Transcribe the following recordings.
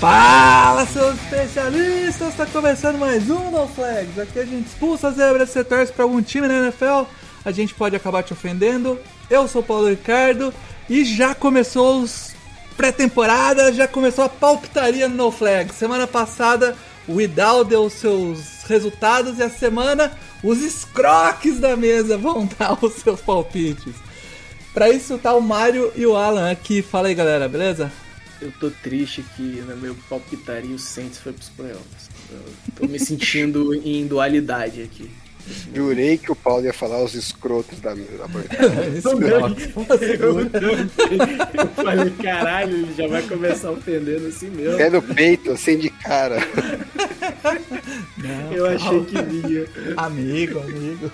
Fala, seus especialistas! Está começando mais um No Flags. Aqui a gente expulsa as zebras, você torce para algum time na NFL, a gente pode acabar te ofendendo. Eu sou Paulo Ricardo e já começou os pré-temporada, já começou a palpitaria no No Flags. Semana passada o Idal deu seus resultados e a semana os escroques da mesa vão dar os seus palpites. Para isso tá o Mário e o Alan aqui. Fala aí, galera, beleza? Eu tô triste que no meu palpitaria o Saints foi pros playoffs. Eu tô me sentindo em dualidade aqui. Jurei que o Paulo ia falar os escrotos da, da bancada. Eu Eu falei, caralho, ele já vai começar ofendendo assim mesmo. Pé no peito, assim de cara. Eu achei que vinha. Amigo, amigo.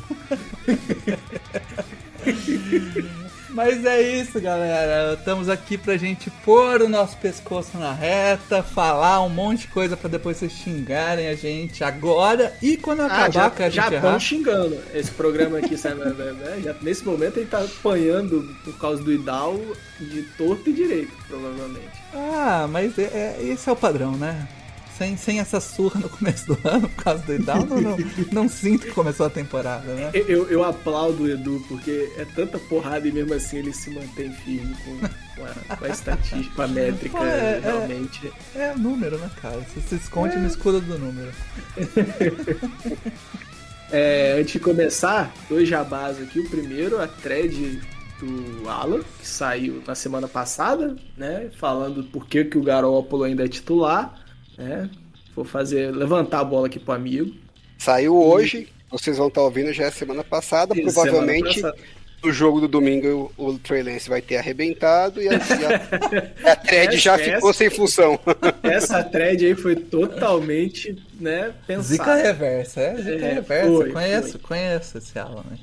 Mas é isso, galera. Estamos aqui pra gente pôr o nosso pescoço na reta, falar um monte de coisa pra depois vocês xingarem a gente agora e quando acabar Ah, já, que a gente já estão xingando. Esse programa aqui, sabe, né? Já, nesse momento ele tá apanhando por causa do Idal de torto e direito, provavelmente. Ah, mas é, é- esse é o padrão, né? Sem, sem essa surra no começo do ano por causa do Idal, não, não, sinto que começou a temporada, né? Eu, eu, aplaudo o Edu, porque é tanta porrada e mesmo assim ele se mantém firme com, com, a, com a estatística, com a métrica, É, é. realmente. É número, né, cara? Você se esconde no escudo do número. É, antes de começar, dois jabás aqui. O primeiro, a thread do Alan, que saiu na semana passada, né? Falando por que, que o Garoppolo ainda é titular, né? Vou fazer, levantar a bola aqui pro amigo. Saiu hoje, vocês vão estar ouvindo já é semana passada. Semana provavelmente passada. no jogo do domingo o, o Trey Lance vai ter arrebentado e a, e a, a thread já Essa- ficou sem função. Essa thread aí foi totalmente, né, pensada. Zica reversa, é? Zica É, reversa. foi, conheço, foi. conheço esse Alan, né?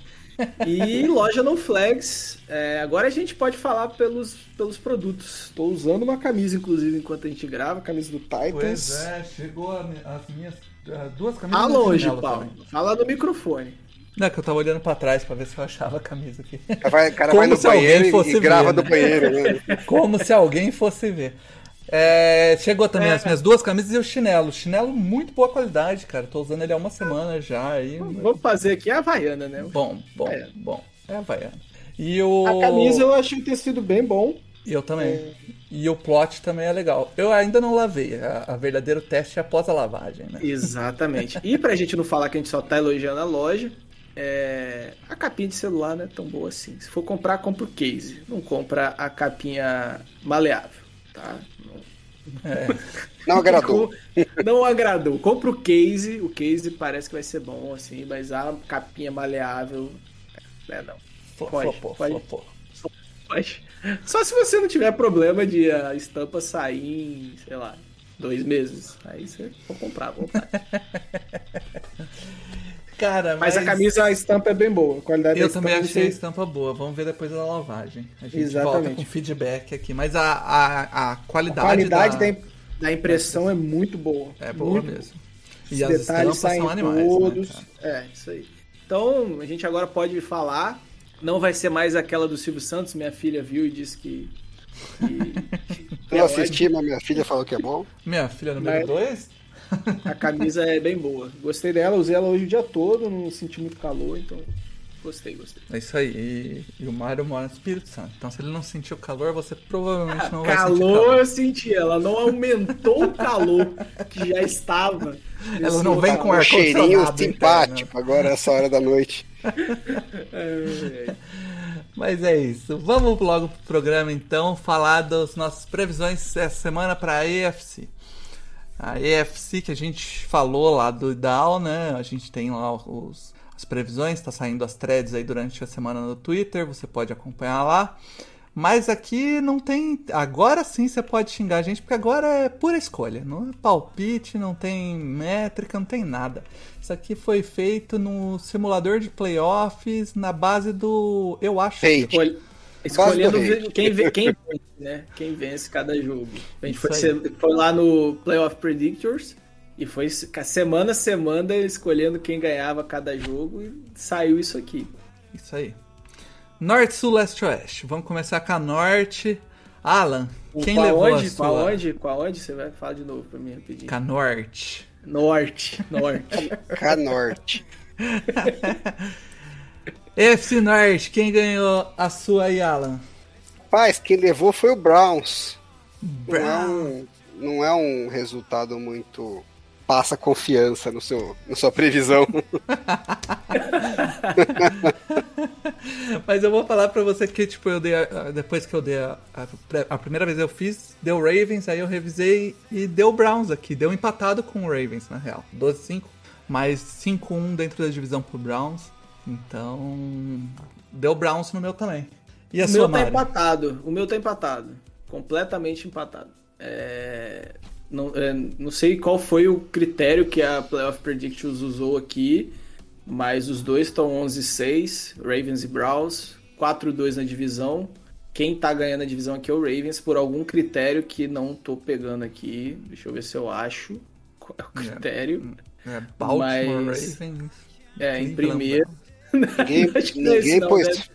E loja no Flags. é, agora a gente pode falar pelos, pelos produtos. Estou usando uma camisa, inclusive, enquanto a gente grava, a camisa do Titans. é, chegou as minhas duas camisas. Ah, longe, Paulo. também. Fala no microfone. Não, é que eu tava olhando pra trás pra ver se eu achava a camisa aqui. O cara vai, o cara Como vai no se banheiro e- fosse e grava ver, do né? banheiro. Né? Como se alguém fosse ver. É, chegou também É. as minhas duas camisas e o chinelo. Chinelo muito boa qualidade, cara. Tô usando ele há uma semana já. Aí... Vamos fazer aqui a Havaiana, né? Bom, bom, É. bom. É Havaiana. E o... A camisa eu achei o tecido bem bom. E eu também. E o plot também é legal. Eu ainda não lavei. A, a verdadeiro teste é após a lavagem, né? Exatamente. E pra gente não falar que a gente só tá elogiando a loja, é, a capinha de celular não é tão boa assim. Se for comprar, compra o case. Não compra a capinha maleável, tá? Não, É. Não agradou. Não agradou. Compra o case. O case parece que vai ser bom, assim, mas a capinha maleável. É, não. Pode, flopou, pode. flopou. Mas só se você não tiver problema de a estampa sair em, sei lá, dois meses. Aí você for comprar vontade. Cara, Mas a camisa, a estampa é bem boa. A qualidade da Eu também achei a sei- estampa boa. Vamos ver depois da lavagem. A gente Exatamente. volta com feedback aqui. Mas a, a, a A qualidade, qualidade da... da, impressão é muito boa. é boa muito mesmo. Os E as detalhes estampas saem são animais, todos. né, é, isso aí. Então, a gente agora pode falar. Não vai ser mais aquela do Silvio Santos. Minha filha viu e disse que. que, que Eu é assisti, mas minha filha falou que é bom. Minha filha número Mas- 2? A camisa é bem boa. Gostei dela, usei ela hoje o dia todo, não senti muito calor, então gostei, gostei. É isso aí. E, e o Mário mora no Espírito Santo. Então, se ele não sentiu calor, você provavelmente não vai sentir Ah, calor calor. eu senti, ela não aumentou o calor que já estava. Ela não vem com Um cheirinho ar-condicionado simpático agora essa hora da noite. É, Mas é isso. Vamos logo pro programa então, falar das nossas previsões essa semana para a EFC. A EFC que a gente falou lá do Dow, né? A gente tem lá os, as previsões, tá saindo as threads aí durante a semana no Twitter, você pode acompanhar lá. Mas aqui não tem. Agora sim você pode xingar a gente, porque agora é pura escolha. Não é palpite, não tem métrica, não tem nada. Isso aqui foi feito no simulador de playoffs na base do. Eu acho. Hate. Escolhe- Escolhendo quem, vê- quem vence, né? Quem vence cada jogo. A gente foi, foi lá no Playoff Predictors e foi se- semana a semana escolhendo quem ganhava cada jogo e saiu isso aqui. Isso aí. Norte, Sul, Leste, Oeste. Vamos começar com a Norte. Alan, quem com levou aonde, a com sua? aonde, com aonde você vai falar de novo pra mim rapidinho? Com a Norte. Norte, norte. Canorte. FC Norte, quem ganhou a sua aí, Alan? Rapaz, quem levou foi o Browns. Não é Brown. um, não é um resultado muito. Passa confiança no seu, na sua previsão. Mas eu vou falar pra você que, tipo, eu dei. a- Depois que eu dei a, a, a primeira vez eu fiz, deu Ravens, aí eu revisei e deu Browns aqui. Deu empatado com o Ravens, na real. 12-5, mas 5-1 dentro da divisão pro Browns. Então. Deu Browns no meu também. E a O sua, meu tá Mari? empatado. O meu tá empatado. Completamente empatado. É, Não, é, não sei qual foi o critério que a Playoff Predictions usou aqui, mas os dois estão 11-6, Ravens e Browns, 4-2 na divisão. Quem tá ganhando a divisão aqui é o Ravens por algum critério que não tô pegando aqui. Deixa eu ver se eu acho qual é o critério. É, Baltimore Mas- Ravens. É, em primeiro. Ninguém, não é ninguém, não, pôs,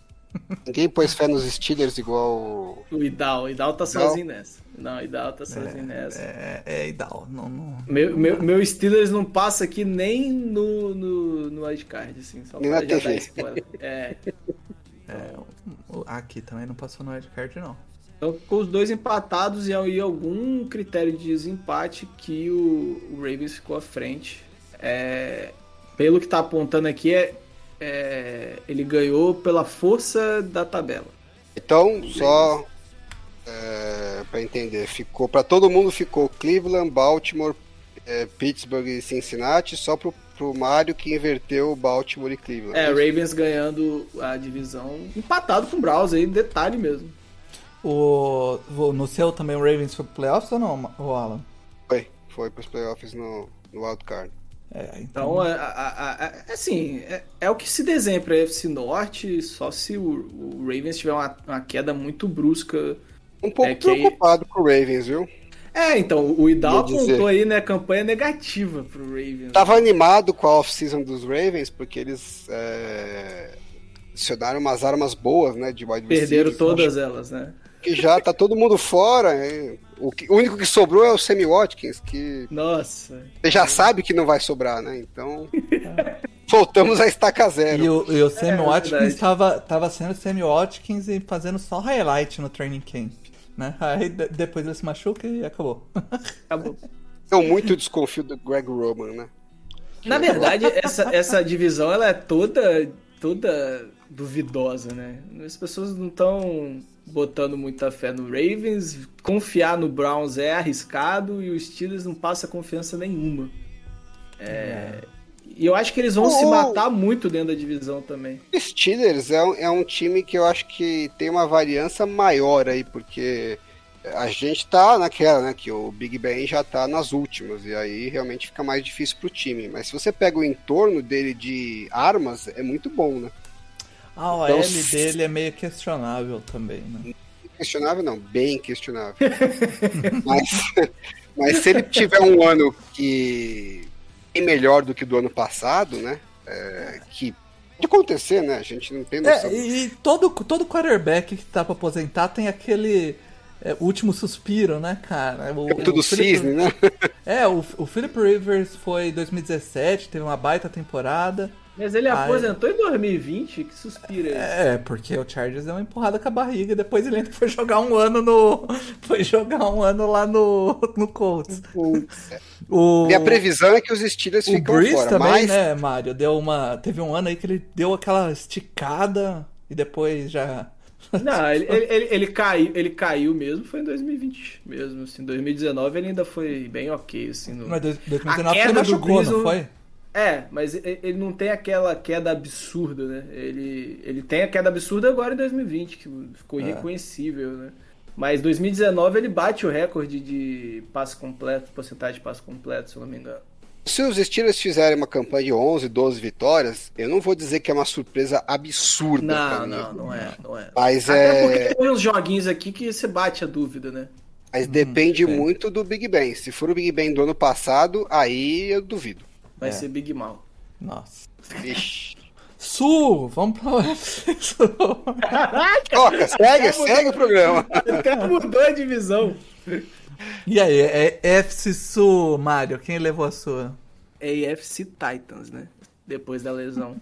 ninguém pôs fé nos Steelers igual. O Idal, o Idal tá sozinho nessa. Não, Idal tá sozinho nessa. É, é Idal. Não, não... Meu, meu, meu Steelers não passa aqui nem no, no, no wildcard, assim, só Nem na já TV. dar spoiler. É, É, aqui também não passou no wildcard, não. então com os dois empatados e aí algum critério de desempate que o, o Ravens ficou à frente. É, pelo que tá apontando aqui, é, é, ele ganhou pela força da tabela. Então, só é, para entender, ficou para todo mundo ficou Cleveland, Baltimore, é, Pittsburgh e Cincinnati, só pro, pro Mário que inverteu Baltimore e Cleveland. É, Ravens ganhando a divisão, empatado com o Browns aí, detalhe mesmo. O, o- no seu também o Ravens foi pro playoffs ou não, o Alan? Foi, foi pros playoffs no, no wildcard. É, Então, é, a- a- a- é assim, é, é o que se desenha para a FC Norte, só se o, o Ravens tiver uma, uma queda muito brusca. Um pouco É que aí- preocupado com o Ravens, viu? É, então, o Idal apontou aí, né, campanha negativa pro Ravens. Tava animado com a off-season dos Ravens, porque eles é, adicionaram umas armas boas, né, de wide Perderam receiver, todas elas, né? Que já tá todo mundo fora. hein? O, que- o único que sobrou é o Sammy Watkins, que Nossa. você já sabe que não vai sobrar, né? Então, voltamos a estaca zero. E o, e o Sammy É, Watkins verdade. tava, sendo Sammy Watkins e fazendo só highlight no training camp. Né? Aí de- depois ele se machuca e acabou. Acabou. Eu muito desconfio do Greg Roman, né? Na verdade, essa, essa divisão ela é toda, toda duvidosa, né? As pessoas não estão botando muita fé no Ravens. Confiar no Browns é arriscado e os Steelers não passa confiança nenhuma. É, E eu acho que eles vão se matar muito dentro da divisão também. O Steelers é um, é um time que eu acho que tem uma variância maior aí, porque a gente tá naquela, né? Que o Big Ben já tá nas últimas, e aí realmente fica mais difícil pro time. Mas se você pega o entorno dele de armas, é muito bom, né? A OL Então, dele é meio questionável também, né? Questionável não, bem questionável. mas, mas se ele tiver um ano que é melhor do que o do ano passado, né? é, que pode acontecer, né? A gente não tem noção. É, e, todo, todo quarterback que tá pra aposentar tem aquele é, último suspiro, né, cara? O, Tudo o Philip- cisne, né? É, o, o Philip Rivers foi em 2017, teve uma baita temporada. Mas ele Ah, aposentou em 2020, que suspira esse. É, porque o Chargers deu uma empurrada com a barriga e depois ele ainda foi jogar um ano no. Foi jogar um ano lá no, no Colts. O, Minha previsão é que os Steelers o ficam Breeze fora, também, mas né, Mário? Deu uma. Teve um ano aí que ele deu aquela esticada e depois já. Não, ele, ele, ele, ele caiu, ele caiu mesmo, foi em 2020 mesmo, assim, 2019 ele ainda foi bem ok, assim, no... Mas dois- 2019 A ele queda do machucou, Breeze não não- foi? É, mas ele não tem aquela queda absurda, né? Ele, ele tem a queda absurda agora em 2020, que ficou É. irreconhecível, né? Mas 2019 ele bate o recorde de passe completo, porcentagem de passe completo, se eu não me engano. Se os Steelers fizerem uma campanha de 11, 12 vitórias, eu não vou dizer que é uma surpresa absurda. Não, não, não é, não é. Mas Até é. porque tem uns joguinhos aqui que você bate a dúvida, né? Mas depende sim. muito do Big Ben. Se for o Big Ben do ano passado, aí eu duvido. Vai É. ser Big Mal. Nossa. Vixe. Sul, vamos pra UFC Sul. Caraca! Toca, segue, segue o programa. Até mudou a divisão. E aí, é FC Sul, Mário, quem levou a sua? AFC Titans, né? Depois da lesão.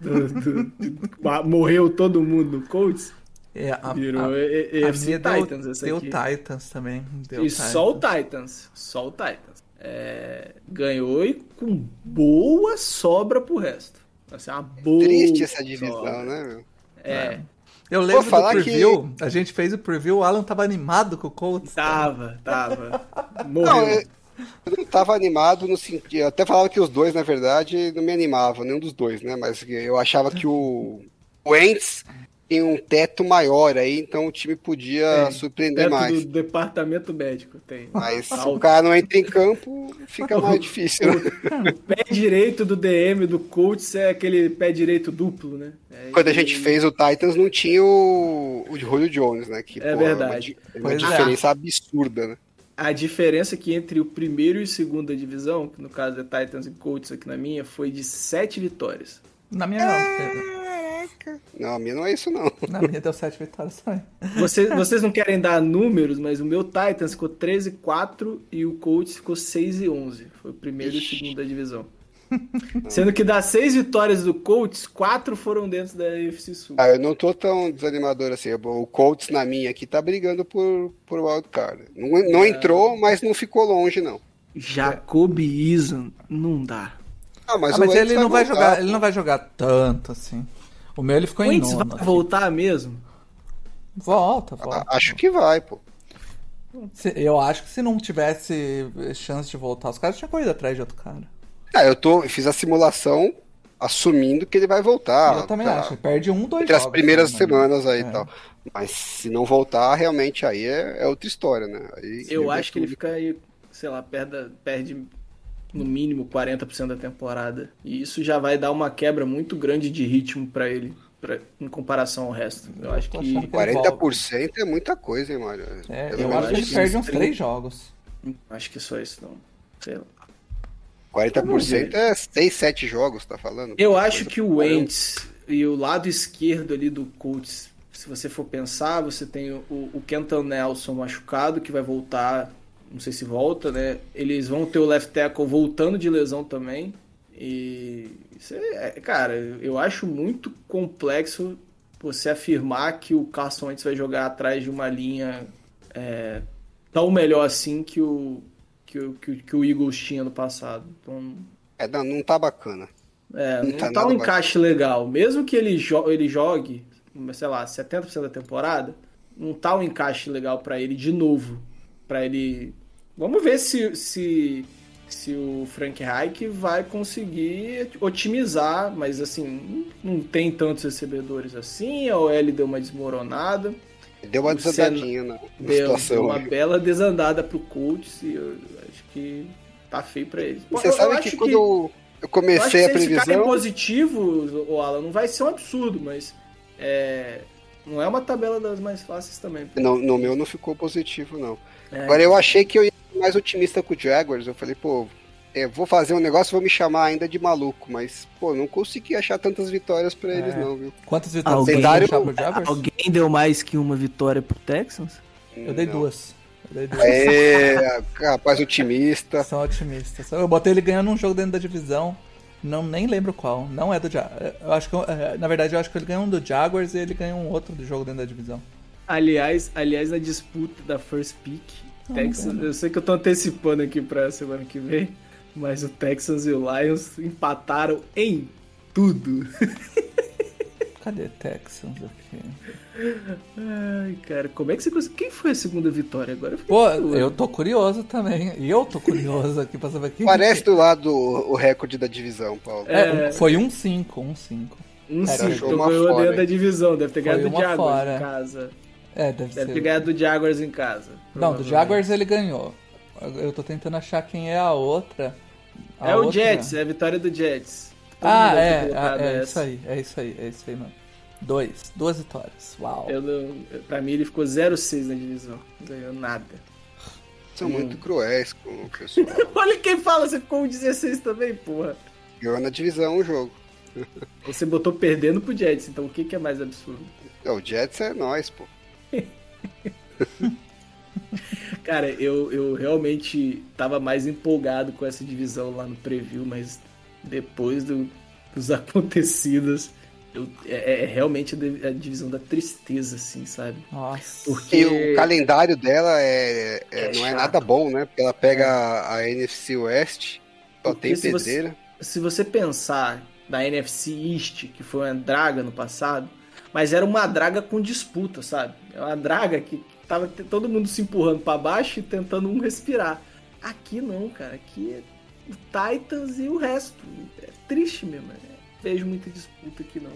Do- do- do- morreu todo mundo no Colts. É, a, Virou a, A- a AFC minha deu, Titans essa deu aqui. Titans também. Deu E só o Titans. Titans. Só o Titans. É, ganhou e com boa sobra pro resto. Assim, uma boa Triste essa divisão, sobra. né, meu? É, Eu lembro do falar que- preview, a gente fez o preview, o Alan tava animado com o Colts. tava, tava. Não, Morreu. eu, eu não tava animado no sentido. Eu até falava que os dois, na verdade, não me animavam, nenhum dos dois, né? Mas eu achava que o, o Ents tem um teto maior aí, então o time podia Tem. surpreender Dentro mais. do departamento médico tem. Mas se o cara não entra em campo, fica mais difícil. Né? O pé direito do DM do Colts é aquele pé direito duplo, né? É, Quando a e- gente fez o Titans, não tinha o, o de Julio Jones, né? Que, É pô, verdade. É uma, uma é. diferença absurda, né? A diferença que entre o primeiro e o segunda divisão, que no caso é Titans e Colts aqui na minha, foi de sete vitórias. Na minha não. Não, a minha não é isso, não. Na minha deu sete vitórias também. Vocês, vocês não querem dar números, mas o meu Titans ficou 13 e 4 e o Colts ficou 6 e 11. Foi o primeiro e o segundo da divisão. Sendo que das seis vitórias do Colts, quatro foram dentro da UFC Sul. Ah, eu não tô tão desanimador assim. O Colts na minha aqui tá brigando por, por wildcard. Não, não entrou, mas não ficou longe, não. Jacob Eason, não dá. Ah, mas, Ah, o mas ele não vai voltar, jogar, ele não vai jogar tanto assim. O meu ele ficou O em Wentz nono. vai assim. voltar mesmo? Volta, volta. Ah, Acho que vai, pô. Eu acho que se não tivesse chance de voltar, os caras tinham corrido atrás de outro cara. Ah, eu tô, eu fiz a simulação assumindo que ele vai voltar. eu também tá? acho. Perde um, dois Entre as jogos, primeiras né, semanas aí É. e tal. Mas se não voltar, realmente aí é, é outra história, né? Aí, Eu acho que ele fica aí, sei lá, perde, perde no mínimo 40% da temporada. E isso já vai dar uma quebra muito grande de ritmo pra ele, pra, em comparação ao resto. Eu acho que. achando que- 40% é muita coisa, hein, Mário? É, eu acho que ele perde uns trinta. três jogos. Acho que só isso não. Sei lá. 40% é 6, 7 jogos, tá falando? Eu acho que o. Wentz e o lado esquerdo ali do Colts, se você for pensar, você tem o, o Kenton Nelson machucado, que vai voltar, não sei se volta, né? Eles vão ter o left tackle voltando de lesão também. E, isso é, cara, eu acho muito complexo você afirmar que o Carson Wentz vai jogar atrás de uma linha é, tão melhor assim que o, que o, que o, Eagles tinha no passado. Então, É, não, não tá bacana. é, Não não tá tá, um encaixe legal. Mesmo que ele, jo ele jogue, sei lá, 70% da temporada, não tá um encaixe legal pra ele de novo. Pra ele. Vamos ver se, se, se o Frank Reich vai conseguir otimizar, mas assim, não tem tantos recebedores assim, a OL deu uma desmoronada. Deu uma desandadinha na, na Deu, situação. deu uma aí. bela desandada pro Colts e eu acho que tá feio pra eles. Pô, Você eu- eu sabe acho que quando eu eu comecei se a eles ficarem previsão. positivos, o Alan, não vai ser um absurdo, mas é, não é uma tabela das mais fáceis também. Não, no meu não ficou positivo, não. É, Agora eu achei que eu ia ser mais otimista com o Jaguars. Eu falei, pô, é, vou fazer um negócio, vou me chamar ainda de maluco. Mas, pô, não consegui achar tantas vitórias pra eles, É. não, viu? Quantas vitórias Alguém- você Cenário- deixar pro Jaguars? Alguém deu mais que uma vitória pro Texans? Eu dei Não. duas. Eu dei duas. É, rapaz otimista. São otimistas. Eu botei ele ganhando um jogo dentro da divisão. Não nem lembro qual. Não é do Jaguars. Eu acho que é, na verdade eu acho que ele ganhou um do Jaguars e ele ganhou um outro do jogo dentro da divisão. Aliás, aliás, na disputa da first pick, Texans, eu sei que eu tô antecipando aqui pra semana que vem, mas o Texans e o Lions empataram em tudo. Cadê Texans aqui? Ai, cara, como é que você conseguiu? Quem foi a segunda vitória agora? Pô, curioso. eu tô curioso também. E eu tô curioso aqui pra saber quem. Parece do lado o, recorde da divisão, Paulo. É, É. foi um 5, um 5. Um então ganhou dentro da divisão. Deve ter Foi ganhado Jaguars fora. em casa. É, deve, Deve ser. ter ganhado do Jaguars em casa. Não, do. Jaguars ele ganhou. Eu tô tentando achar quem é a outra. A É o outra- Jets, é a vitória do Jets. Todo Ah, é, é, é essa. isso aí, é isso aí, é isso aí, mano. Dois, duas vitórias. Uau. Eu não, pra mim ele ficou 0-6 na divisão. Não ganhou nada. São muito cruéis com o pessoal. Olha quem fala, você ficou um 16 também, porra. Ganhou na divisão o jogo. Você botou perdendo pro Jets, então o que, que é mais absurdo? É, o Jets é nós, pô. Cara, eu, eu realmente tava mais empolgado com essa divisão lá no preview, mas depois do- dos acontecidos, eu- é, é realmente a di- a divisão da tristeza, assim, sabe? Nossa. Porque E o calendário dela é, é- É não é chato. nada bom, né? Porque ela pega a, a NFC West, só Porque tem se você- pedreira. se você pensar na NFC East, que foi uma draga no passado, mas era uma draga com disputa, sabe? É uma draga que que tava todo mundo se empurrando pra baixo e tentando um respirar. Aqui não, cara. Aqui é o Titans e o resto. É triste mesmo. né? Vejo muita disputa aqui não.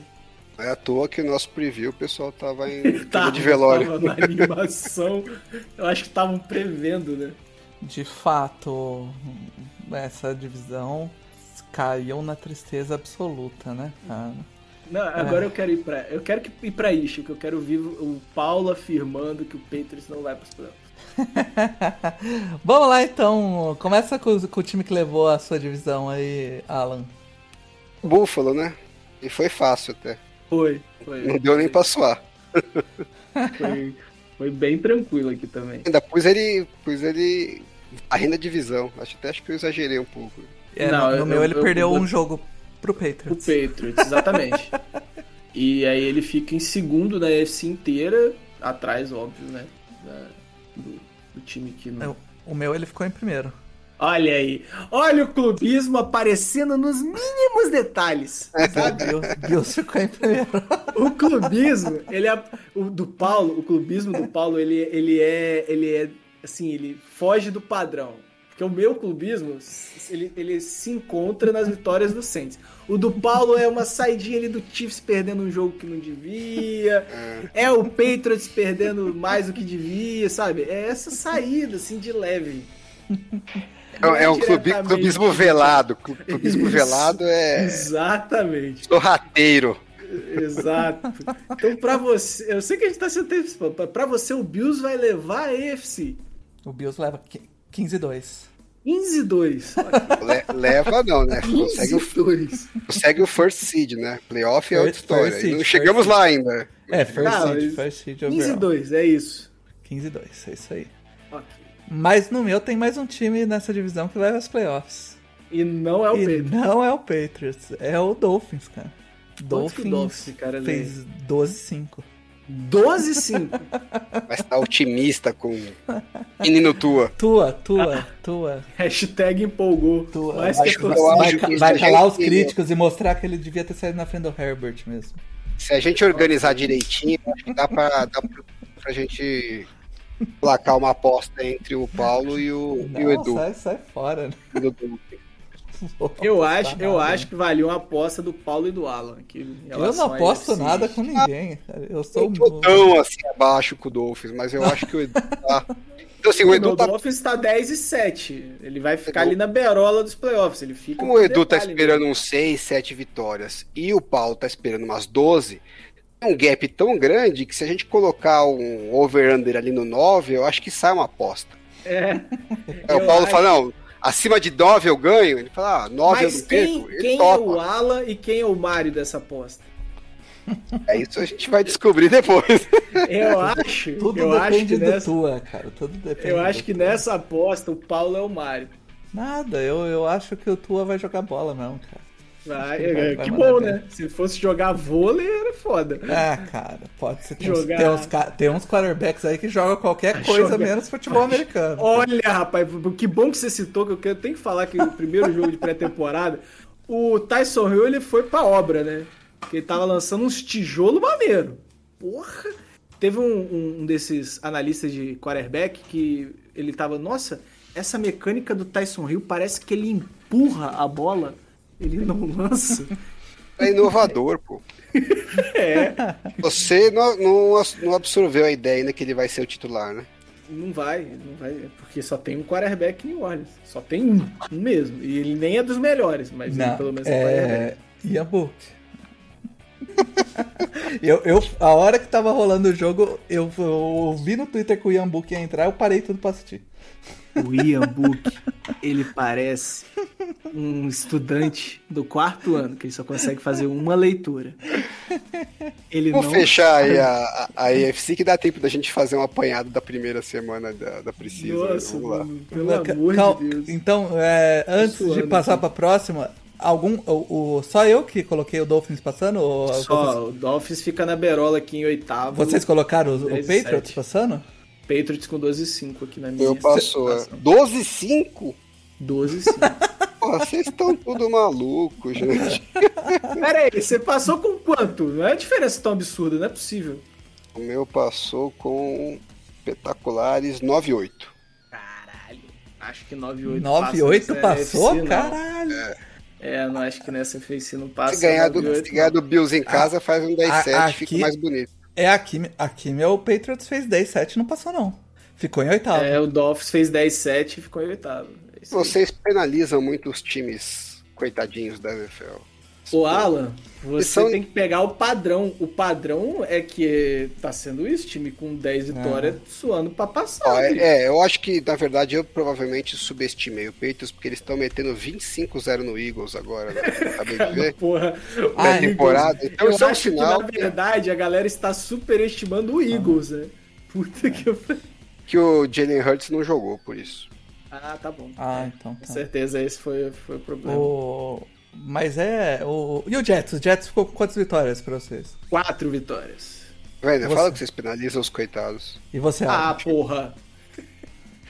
Não é à toa que o nosso preview o pessoal tava em Tava- de velório. tava na animação. Eu acho que estavam prevendo, né? De fato, essa divisão caiu na tristeza absoluta, né, cara? Não, agora eu quero ir pra. Eu quero que- ir pra Isha, que eu quero ouvir o Paulo afirmando que o Patriots não vai pros playoffs. Vamos lá então, começa com, com o time que levou a sua divisão aí, Alan. Búfalo, né? E foi fácil até. Foi, foi. Não deu nem pra suar. Foi, foi bem tranquilo aqui também. Ainda pus ele. Pus ele. Varrendo a divisão. Acho até acho que eu exagerei um pouco. É, Não, no, no eu- meu ele eu- perdeu eu- um jogo pro Patriots. Patriots, exatamente. e aí ele fica em segundo na UFC inteira, atrás, óbvio, né? da- do, do time que não. É, O meu ele ficou em primeiro. Olha aí. Olha o clubismo aparecendo nos mínimos detalhes. O Bills, Bills ficou em primeiro. O clubismo, ele é o do Paulo, o clubismo do Paulo, ele, ele é ele é assim, ele foge do padrão. Porque o meu clubismo, ele, ele se encontra nas vitórias do Saints. O do Paulo é uma saidinha ali do Chiefs perdendo um jogo que não devia. É o Patriots perdendo mais do que devia, sabe? É essa saída assim de leve. É, é um clubismo velado. Clu- Clubismo Isso. velado é. Exatamente. Sorrateiro. Exato. Então, pra você, eu sei que a gente tá se antecipando, pra- pra você o Bills vai levar a AFC. O Bills leva 15-2. 15-2. Le- leva não, né? Consegue o, 15-2. consegue o first seed, né? Playoff é outra história. seed, não chegamos seed. lá ainda. É, first Ah, seed, first seed overall. 15-2, é isso. 15-2, é isso aí. Ok. Mas no meu tem mais um time nessa divisão que vai aos playoffs. E não é o e Pedro. não é o Patriots, é o Dolphins, cara. Dolphins Dolphins, cara, fez 12-5. 12-5. Mas tá otimista com menino tua. Tua, tua, tua, Hashtag empolgou. tua. Mais vai, que eu vai, vai calar os críticos e mostrar que ele devia ter saído na frente do Herbert mesmo. Se a gente organizar direitinho, acho que dá pra, dá pra, pra gente placar uma aposta entre o Paulo e o, e o Não, Edu. sai, sai fora. Né? Eu acho, eu nada, acho que valia uma aposta do Paulo e do Alan. Que Eu não aposto nada com ninguém. Eu sou um. tão assim abaixo com o Dolphins, mas eu acho que o Edu tá. Então, assim, o O Edu tá. Dolphins tá 10 e 7. Ele vai ficar Edu- ali na berola dos playoffs. Ele fica Como com o Edu tá detalhe esperando mesmo. uns 6, 7 vitórias e o Paulo tá esperando umas 12, tem um gap tão grande que se a gente colocar um over-under ali no 9, eu acho que sai uma aposta. É. Aí Eu o Paulo acho- fala, não, acima de 9 eu ganho. Ele fala, ah, 9 eu Mas não quem, perco. Ele quem é topa. o Alan e quem é o Mário dessa aposta? É isso a gente vai descobrir depois. Eu acho, Tudo eu acho depende que do nessa, tua, cara. Tudo depende. eu acho que Tua. nessa aposta o Paulo é o Mário. Nada, eu, eu acho que o Tua vai jogar bola mesmo, cara. Vai, Vai- é, vai que bom, bem. né? Se fosse jogar vôlei, era foda. Ah, cara, pode ser. Tem, Jogar- tem, uns, tem uns quarterbacks aí que jogam qualquer coisa Joga- menos futebol americano. Olha, rapaz, que bom que você citou, que eu quero- tenho que falar que o primeiro jogo de pré-temporada, o Tyson Hill ele foi pra obra, né? Porque ele tava lançando uns tijolo maneiro. Porra! Teve um, um- um desses analistas de quarterback que ele tava, nossa, essa mecânica do Tyson Hill parece que ele empurra a bola, ele não lança. É inovador, pô. É, Você não, não, não absorveu a ideia ainda que ele vai ser o titular, né? não vai, não vai, porque só tem um quarterback em New Orleans. Só tem um, um mesmo. E ele nem é dos melhores, mas ele Não, pelo menos é quarterback. é. Ian Book. eu, eu, a hora que tava rolando o jogo, eu, eu ouvi no Twitter que o Ian Book ia entrar, eu parei tudo pra assistir. O Ian Book, ele parece um estudante do quarto ano, que ele só consegue fazer uma leitura. Ele Vamos não fechar aí a, a, a AFC que dá tempo da gente fazer um apanhado da primeira semana da, da Precisa. Nossa, Vamos lá. mano, pelo amor cal- de Deus. Então, é, antes de suando passar aqui. pra próxima, algum. O, o- só eu que coloquei o Dolphins passando? Ou Só, o Dolphins fica na berola aqui em oitavo. Vocês, vocês colocaram o, o 10 Patriots 7. passando? Patriots com 12,5 aqui na minha Eu passou. é. classificação. 12-5? 12,5. Porra, vocês estão tudo malucos, gente. Pera aí, você passou com quanto? Não é diferença tão absurda, não é possível. O meu passou com espetaculares 9-8. Caralho. Acho que 9,8 9-8 passou? Caralho. É, não acho que nessa FC não passa. Se ganhar, do, 9,8 se ganhar do Bills em casa, faz um 10-7, a- fica mais bonito. É aqui, aqui meu Patriots fez 10-7 não passou não. Ficou em oitavo. É, o Dolphins fez 10-7 e ficou em oitavo. É. Vocês penalizam muito os times coitadinhos da NFL. Ô, Alan, você são- tem que pegar o padrão. O padrão é que tá sendo isso, time com 10 vitórias suando pra passar. Ó, é, é, eu acho que, na verdade, eu provavelmente subestimei o Patriots, porque eles estão metendo 25-0 no Eagles agora, né? Acabei de ver. Porra, o Ah, Eagles- temporada. Então eu isso é um acho que, sinal na verdade, a galera está superestimando o Eagles, né? Puta que eu que o Jalen Hurts não jogou por isso. Ah, tá bom. Ah, É, então Com tá. certeza esse foi, foi o problema. O... Mas é. O... E o Jets? O Jets ficou com quantas vitórias pra vocês? Quatro vitórias. Velho, Você- fala que vocês penalizam os coitados. E você, Ah, Alan? porra.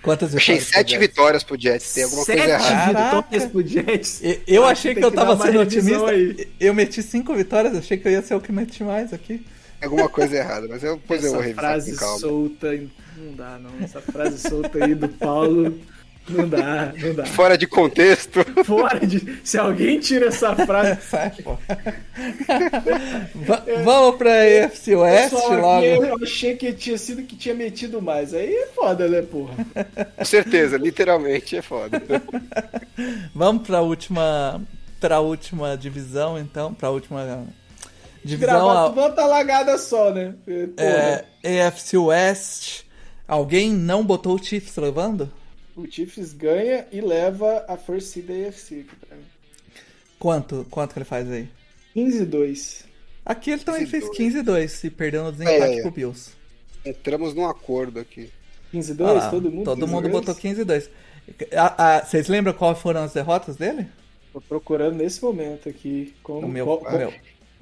Quantas Eu achei vitórias? pro sete Jets? vitórias pro Jets, tem alguma Sete coisa errada. Caraca. vitórias pro Jets. Eu Acho achei que tem eu tava sendo otimista. aí. Eu meti cinco vitórias, achei que eu ia ser o que meti mais aqui. Tem alguma coisa errada, mas eu, depois eu vou Essa revisar frase com calma. solta, não dá não. Essa frase solta aí do Paulo, não dá, não dá. Fora de contexto. Fora de... Se alguém tira essa frase... Sai, pô. Va- Vamos pra AFC West logo. eu achei que tinha sido que tinha metido mais. Aí é foda, né, porra? Com certeza, literalmente é foda. Vamos pra última. Pra última divisão, então. Pra última. Divisão. Gravar a- tudo outra lagada só, né? Porra. É, AFC West. Alguém não botou o Chiefs levando? O Chiefs ganha e leva a First Seed da AFC aqui pra mim. Quanto? Quanto que ele faz aí? 15-2. Aqui ele também 15-2. fez 15-2 e perdeu no desempate É, é, é. pro Bills. Entramos num acordo aqui. 15-2? Ah lá, todo mundo? todo mundo 15-2? botou 15-2. A- a- Vocês lembram qual foram as derrotas dele? Tô procurando nesse momento aqui. Como, O meu, qual- o meu.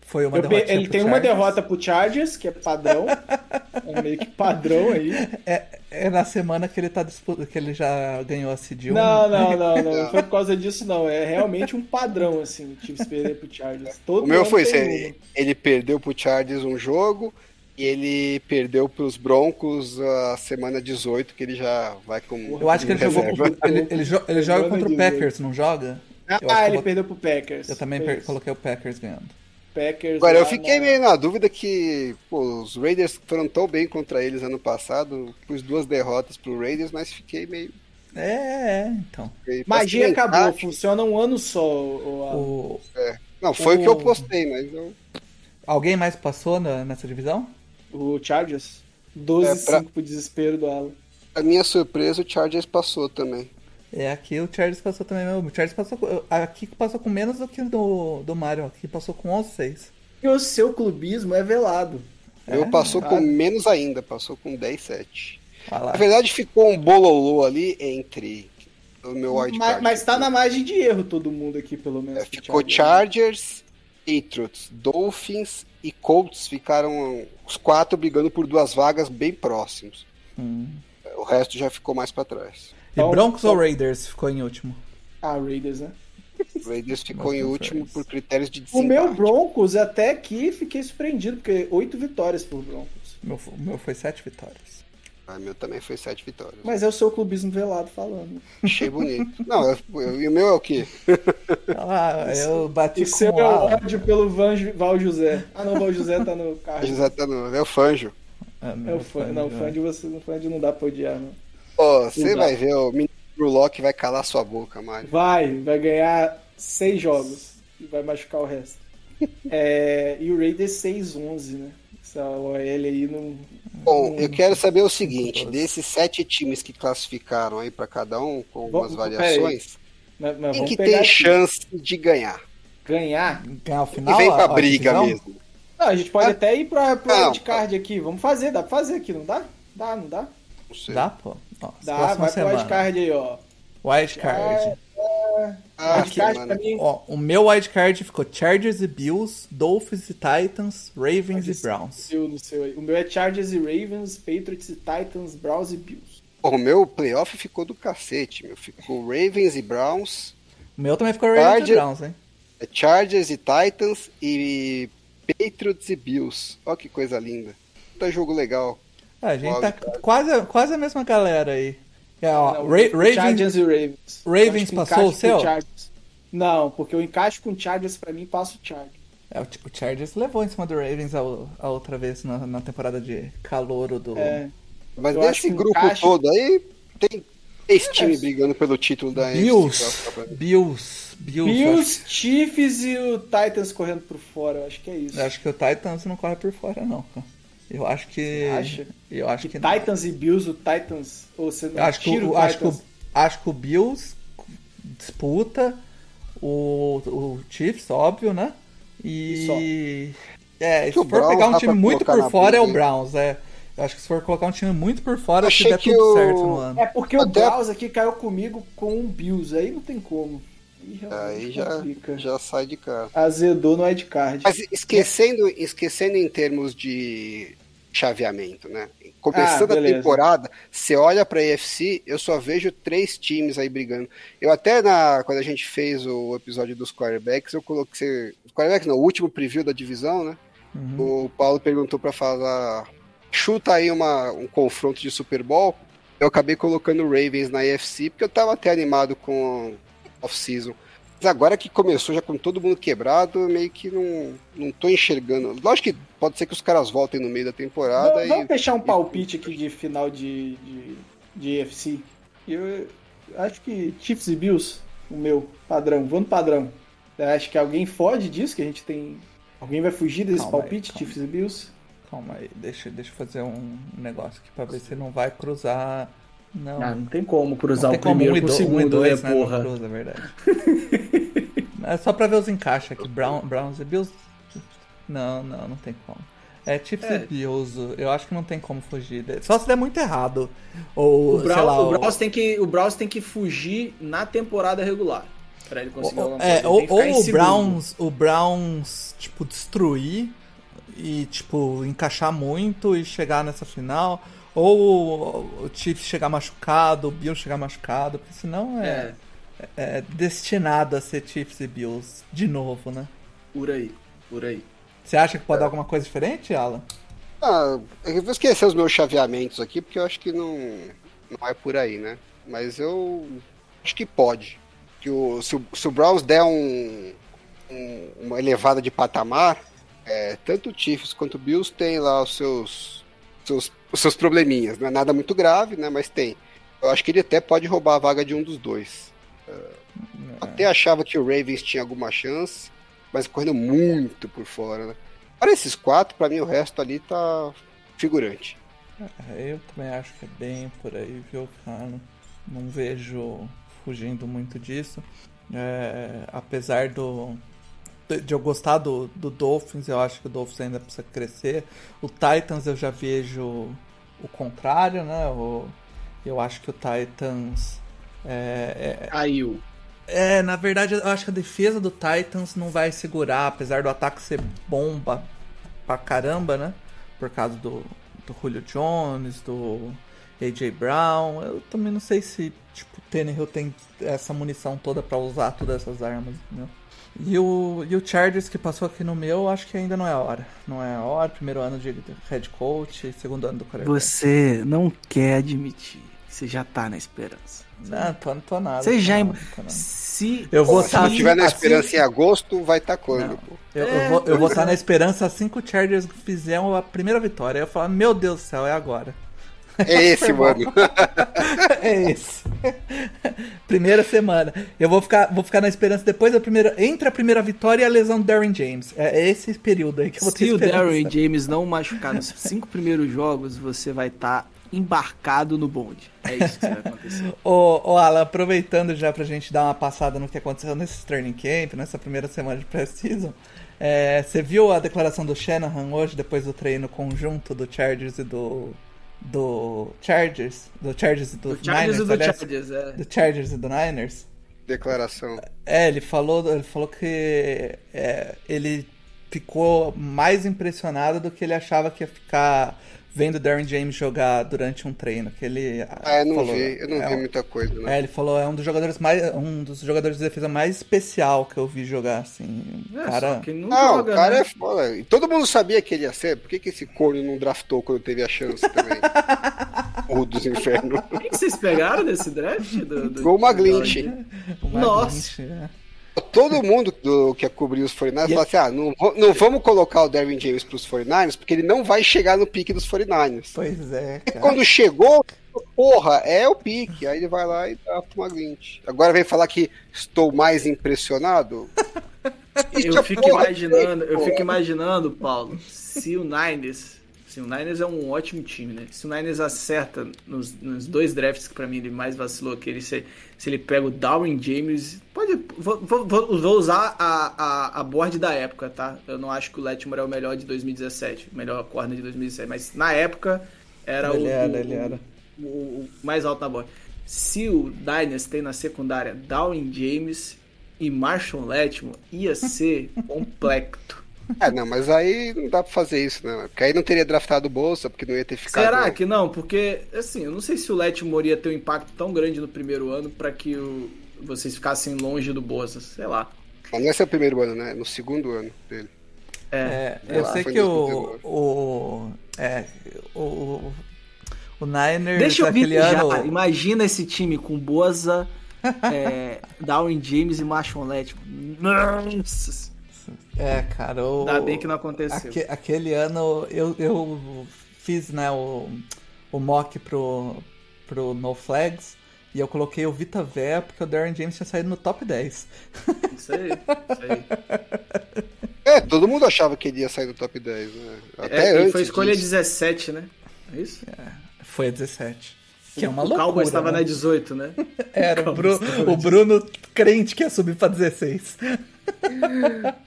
Foi uma derrota. ele tem uma derrota pro Chargers, que é padrão. é meio que padrão aí. É, é na semana que ele tá que ele já ganhou a CD1. Não, não, não, não. Não foi por causa disso, não. É realmente um padrão, assim, o Chiefs perder pro Chargers. Todo O meu foi isso. Ele, ele perdeu pro Chargers um jogo e ele perdeu pros Broncos a semana 18, que ele já vai com. Eu acho que ele jogou reserva. com, ele, ele, jo- ele joga contra o Packers, não joga? Eu Ah, ele perdeu pro Packers. Eu também per- coloquei o Packers ganhando. Packers. Agora, eu fiquei na- meio na dúvida que pô, os Raiders foram tão bem contra eles ano passado, pus duas derrotas pro Raiders, mas fiquei meio. É, é, então. meio Magia acabou, funciona um ano só. o- o- O... Não, foi o que eu o- postei, mas eu. Alguém mais passou na- nessa divisão? O Chargers. 12-5 É, pra- pro desespero do Alan. A minha surpresa, o Chargers passou também. É, aqui o Charles passou também. O Charles passou com- aqui passou com menos do que do, do Mario. Aqui passou com 11-6. E o seu clubismo é velado. Eu passou com Ah. menos ainda, passou com 10-7. Olha lá. Na verdade, ficou um bololô ali entre o meu wildcard. Mas, mas tá na margem de erro todo mundo aqui, pelo menos. É, ficou Chargers. Patriots, Dolphins e Colts ficaram os quatro brigando por duas vagas bem próximos. Hum. O resto já ficou mais pra trás. E Então, Broncos então- ou Raiders ficou em último? Ah, Raiders, né? O Raiders ficou em último por critérios de O desempate. meu Broncos, até aqui, fiquei surpreendido, porque oito vitórias por Broncos. Meu, o meu foi sete vitórias. Ah, meu também foi sete vitórias. Mas é o seu clubismo velado falando. Achei bonito. Não, e o meu é o quê? Ah, eu bati E seu com a... ódio pelo Van, Val José. Ah, não, o Val José tá no carro. José tá no, é o Fanjo. É, É meu o fã Não, o fã de você, o de não dá pra odiar, não. Você vai ver, o menino Loki vai calar sua boca, Mário. Vai, vai ganhar seis jogos e vai machucar o resto. É, e o Raiders 6-11, né? Essa OL aí não. Bom, não- eu quero saber o seguinte, desses sete times que classificaram aí pra cada um, com algumas Vamos- variações, Mas, mas quem que tem aqui. chance de ganhar? Ganhar. Ganhar o E final? vem a- pra a briga mesmo. Não, a gente pode Ah. até ir pra, pro Não. wildcard aqui. Vamos fazer, dá pra fazer aqui, não dá? Dá, não dá? Não sei. Dá, pô. Ó, Dá, próxima vai pro semana. wildcard aí, ó. Wildcard. Ah, que wildcard pra mano. mim. Ó, o meu wildcard ficou Chargers e Bills, Dolphins e Titans, Ravens e. Browns. Eu no seu aí. O meu é Chargers e Ravens, Patriots e Titans, Browns e Bills. O meu playoff ficou do cacete, meu. Ficou Ravens e Browns, O meu também ficou Ravens e Browns, hein? é Chargers e Titans e Patriots e Bills. Ó que coisa linda. Tá jogo legal. Ah, a gente tá quase, quase a mesma galera aí. É, ó, Não, Ra- o Ravens, Chargers e Ravens. Ravens passou o seu? Não, porque eu encaixo com o Chargers, pra mim, passa o Chargers. é, o Ch- o Chargers levou em cima do Ravens a, a outra vez na, na temporada de calouro do. É, Mas Eu acho desse que grupo encaixa- todo aí, tem três times brigando pelo título da Bills, NFC. Bills, Bills. Bills, Chiefs e o Titans correndo por fora. Eu acho que é isso. Eu acho que o Titans não corre por fora, não. Eu acho que. Eu acho que que. não. Titans e Bills, o Titans. Ou você não Eu acho que, o, o acho, que o, acho que o Bills disputa, o, o Chiefs, óbvio, né? E. É, se o for Browns pegar um time muito por fora é o? Browns, é. Eu acho que se for colocar um time muito por fora, se Achei der que tudo o- certo no ano. É porque o Até- Browns aqui caiu comigo com o Bills. Aí não tem como. Aí, já, complica. já sai de casa. Azedou no wildcard. Mas esquecendo, esquecendo em termos de chaveamento, né? Começando Ah, a temporada, você olha pra EFC, eu só vejo três times aí brigando. Eu até na quando a gente fez o episódio dos quarterbacks, eu coloquei, quarterbacks não, o último preview da divisão, né? Uhum. O Paulo perguntou pra falar, chuta aí uma, um confronto de Super Bowl. Eu acabei colocando o Ravens na EFC porque eu tava até animado com off-season. Mas agora que começou já com todo mundo quebrado, eu meio que não, não tô enxergando. Lógico que pode ser que os caras voltem no meio da temporada Vamos, vamos e deixar um palpite aqui de final de, de, de AFC. Eu acho que Chiefs e Bills, o meu padrão. Vou no padrão. Eu acho que alguém foge disso, que a gente tem. Alguém vai fugir desse Calma aí, palpite, calma. Chiefs e Bills? Calma aí, deixa, deixa eu fazer um negócio aqui pra ver se não vai cruzar. Não. Ah, não tem como cruzar não o tem como primeiro um e com o do- um segundo, dois, né, né? Não porra? cruza, é verdade. é só pra ver os encaixes aqui. Brown, Browns e Bills. Não, não, não tem como. É Chiefs É. e Bills, eu acho que não tem como fugir. Só se der muito errado. Ou, O, sei Brown, lá, o, Browns tem que, o Browns tem que fugir na temporada regular. Pra ele conseguir ou, alguma é, coisa. ou, tem ficar em ou o segundo. Browns, o Browns, tipo, destruir e, tipo, encaixar muito e chegar nessa final. Ou o Chiefs chegar machucado, o Bills chegar machucado, porque senão é, É, é destinado a ser Chiefs e Bills de novo, né? por aí, por aí. Você acha que pode dar alguma coisa diferente, Alan? Ah, eu vou esquecer os meus chaveamentos aqui, porque eu acho que não, não é por aí, né? Mas eu acho que pode. Que o, se, o, se o Browns der um, um- uma elevada de patamar, é, tanto o Chiefs quanto o Bills tem lá os seus, seus, os seus probleminhas. Não é nada muito grave, né? Mas tem. Eu acho que ele até pode roubar a vaga de um dos dois. Até achava que o Ravens tinha alguma chance, mas correndo muito por fora, né? Para esses quatro, pra mim o resto ali tá figurante. É, Eu também acho que é bem por aí, viu, cara? Não vejo fugindo muito disso. É, apesar do de de eu gostar do, do Dolphins, eu acho que o Dolphins ainda precisa crescer. O Titans eu já vejo o contrário, né? O, eu acho que o Titans é, Caiu. é, na verdade, eu acho que a defesa do Titans não vai segurar, apesar do ataque ser bomba pra caramba, né? Por causa do, do Julio Jones, do. AJ Brown. Eu também não sei se tipo, o Tannehill tem essa munição toda pra usar todas essas armas, entendeu? E o, e o Chargers que passou aqui no meu, acho que ainda não é a hora. Não é a hora, primeiro ano de head coach, segundo ano do quarterback. Você não quer admitir que você já tá na esperança. Não, tô, não tô nada. Você já. Nada, tô nada. Se. Eu vou Se estar não tiver na assim- esperança em agosto, vai estar quando? Não. pô? Eu, É, eu vou, eu vou estar é. na esperança assim que o Chargers fizer a primeira vitória. Aí eu falo, meu Deus do céu, é agora. É esse, mano. é esse. primeira semana. Eu vou ficar, vou ficar na esperança depois da primeira. Entre a primeira vitória e a lesão do Darren James. É, é esse período aí que eu vou ter Se o. Darren James não machucar nos cinco primeiros jogos, você vai estar embarcado no bonde. É isso que vai acontecer. Ô, ô Alan, aproveitando já pra gente dar uma passada no que aconteceu nesse training camp, nessa primeira semana de pré-season, é, você viu a declaração do Shanahan hoje, depois do treino conjunto do Chargers e do. Do Chargers? Do Chargers e do, Do Chargers Niners, e do aliás, Chargers, é. do Chargers e do Niners. Declaração. É, ele falou, ele falou que é, ele ficou mais impressionado do que ele achava que ia ficar vendo o Darren James jogar durante um treino. Que ele Ah, eu não falou, vi, eu não é, vi muita coisa, né? é, ele falou, é um dos jogadores mais. um dos jogadores de defesa mais especial que eu vi jogar, assim. É, cara. só que não, Não, joga, o cara né? é foda. E todo mundo sabia que ele ia ser. Por que, que esse corno não draftou quando teve a chance também? o dos infernos. O que que vocês pegaram desse draft? Do, do, Gol Maglint. Nossa. Maglint, é. Todo mundo do, que ia cobrir os 49ers falou assim: ah, não, não vamos colocar o Darwin James pros 49ers, porque ele não vai chegar no pique dos 49ers. Pois é, E cara. quando chegou, porra, é o pique. Aí ele vai lá e dá uma glint. Agora vem falar que estou mais impressionado. Eu é fico imaginando, eu fico imaginando, Paulo, se o Niners, se o Niners é um ótimo time, né? Se o Niners acerta nos, nos dois drafts que pra mim ele mais vacilou, que ele se, se ele pega o Darwin James, pode, vou, vou- vou- usar a, a, a board da época, tá? Eu não acho que o Letmore é o melhor de 2017, o melhor corner de 2017, mas na época era Ele o, era, o- ele era. o, o mais alto na board. Se o Niners tem na secundária Darwin James e Marshall Letmore, ia ser complexo. É, não, mas aí não dá pra fazer isso, né? Porque aí não teria draftado o Bolsa, porque não ia ter ficado. Será que não? Porque, assim, eu não sei se o Letmore ia ter um impacto tão grande no primeiro ano pra que o- vocês ficassem longe do Bolsa, sei lá. Mas não é seu primeiro ano, né? É No segundo ano dele. É, É, eu lá. sei que o, 2019. o. É. O. O Niners Deixa eu aquele vir já. ano. Imagina esse time com Boza, é, Darwin James e Marshall Letmore. Nossa! É, cara, o. Ainda bem que não aconteceu. aque- aquele ano eu, eu fiz, né, o, o mock pro, pro No Flags e eu coloquei o Vita Véia porque o Darren James tinha saído no top 10. Isso aí, isso aí. É, todo mundo achava que ele ia sair do top 10, né? Até É, antes. foi escolha disso. 17, né? É isso? Foi a 17. Que é uma o loucura. Cowboys estava né? na 18, né? Era o, Bru- o Bruno crente que ia subir pra 16.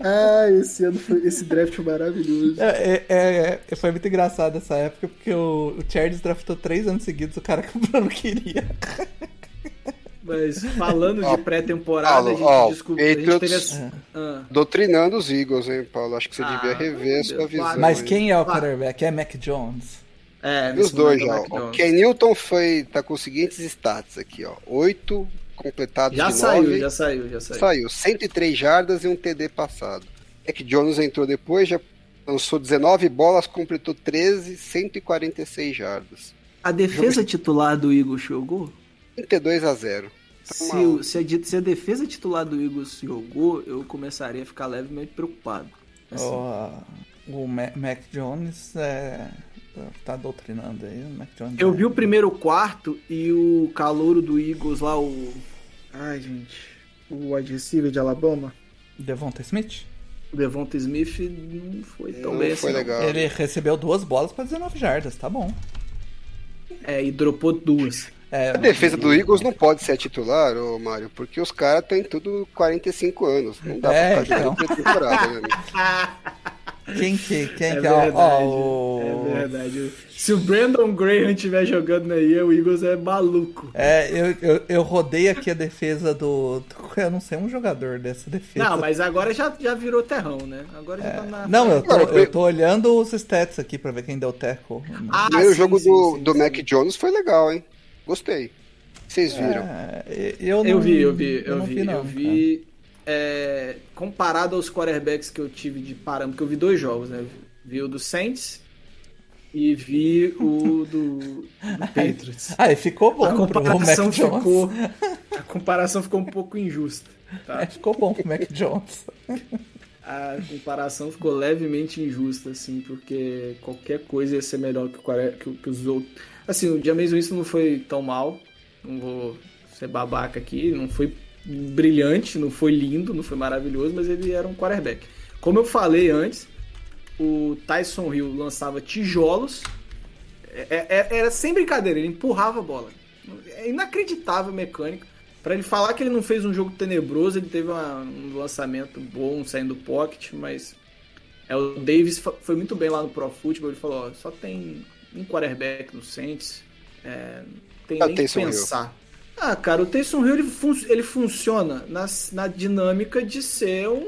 Ah, esse ano foi, esse draft foi maravilhoso. É, é, é, foi muito engraçado essa época, porque o, o Chargers draftou três anos seguidos o cara que o Bruno queria. Mas falando de pré-temporada, a gente descobriu. A gente Patriots- teve Ah. Doutrinando os Eagles, hein, Paulo? Acho que você Ah, devia rever a sua visão. Mas quem é o quarterback? É Mac Jones. É, E os dois já. é o ó. O McDonald's. Ken Newton foi, tá com os seguintes stats aqui, ó. 8 completados Já de saiu, 9. já saiu, já saiu. Saiu. 103 jardas e um TD passado. É que Jones entrou depois, já lançou 19 bolas, completou 13, 146 jardas. A defesa titular do Eagles jogou? 32 a 0. Se, o- se a, se a defesa titular do Eagles jogou, eu começaria a ficar levemente preocupado. Assim, O, o Ma- Mac Jones é, tá doutrinando aí. O Mac Jones Eu é- vi o primeiro quarto e o calouro do Eagles lá, o. Ai, gente. O wide receiver de Alabama, Devonta Smith? o Devonta Smith, não foi tão Não bem foi assim. legal. Ele recebeu duas bolas pra 19 jardas, tá bom. não. É, e dropou duas. É, A defesa do Eagles não pode ser a titular, ô Mário, porque os caras têm tudo 45 anos. Não dá É, pra ficar então. pré-temporada, né? Quem que? Quem É que? verdade, Ó, ó, o- é verdade. Se o Brandon Graham estiver jogando aí, o Eagles é maluco. É, eu, eu, eu rodei aqui a defesa do, do- Eu não sei um jogador dessa defesa. Não, mas agora já, já virou terrão, né? Agora já tá na. Não, eu tô, Não, eu tô olhando os stats aqui pra ver quem deu teco. Ah, O primeiro sim, jogo sim, do, sim, do sim. Mac Jones foi legal, hein? Gostei. Vocês viram? É, eu, não, Eu vi, eu vi, eu, não vi, não, eu vi. É, comparado aos quarterbacks que eu tive de parâmetro, porque eu vi dois jogos, né? Vi o do Saints e vi o do, do Patriots. Ah, e ficou bom A comparação ficou. A comparação ficou um pouco injusta. Tá? É, ficou bom pro Mac Jones. A comparação ficou levemente injusta, assim, porque qualquer coisa ia ser melhor que, o que que os outros. Assim, o James Winston não foi tão mal, não vou ser babaca aqui, não foi brilhante, não foi lindo, não foi maravilhoso, mas ele era um quarterback. Como eu falei antes, o Tyson Hill lançava tijolos, é- é- era sem brincadeira, ele empurrava a bola. É inacreditável a mecânica. Pra ele falar que ele não fez um jogo tenebroso, ele teve uma- um lançamento bom saindo do pocket, mas é, o Davis foi muito bem lá no Pro Football, ele falou, ó, só tem um quarterback no Saints, é, tem Ah, nem que Hill. Ah, cara, o Taysom Hill ele, fun- ele funciona na, na dinâmica de ser um,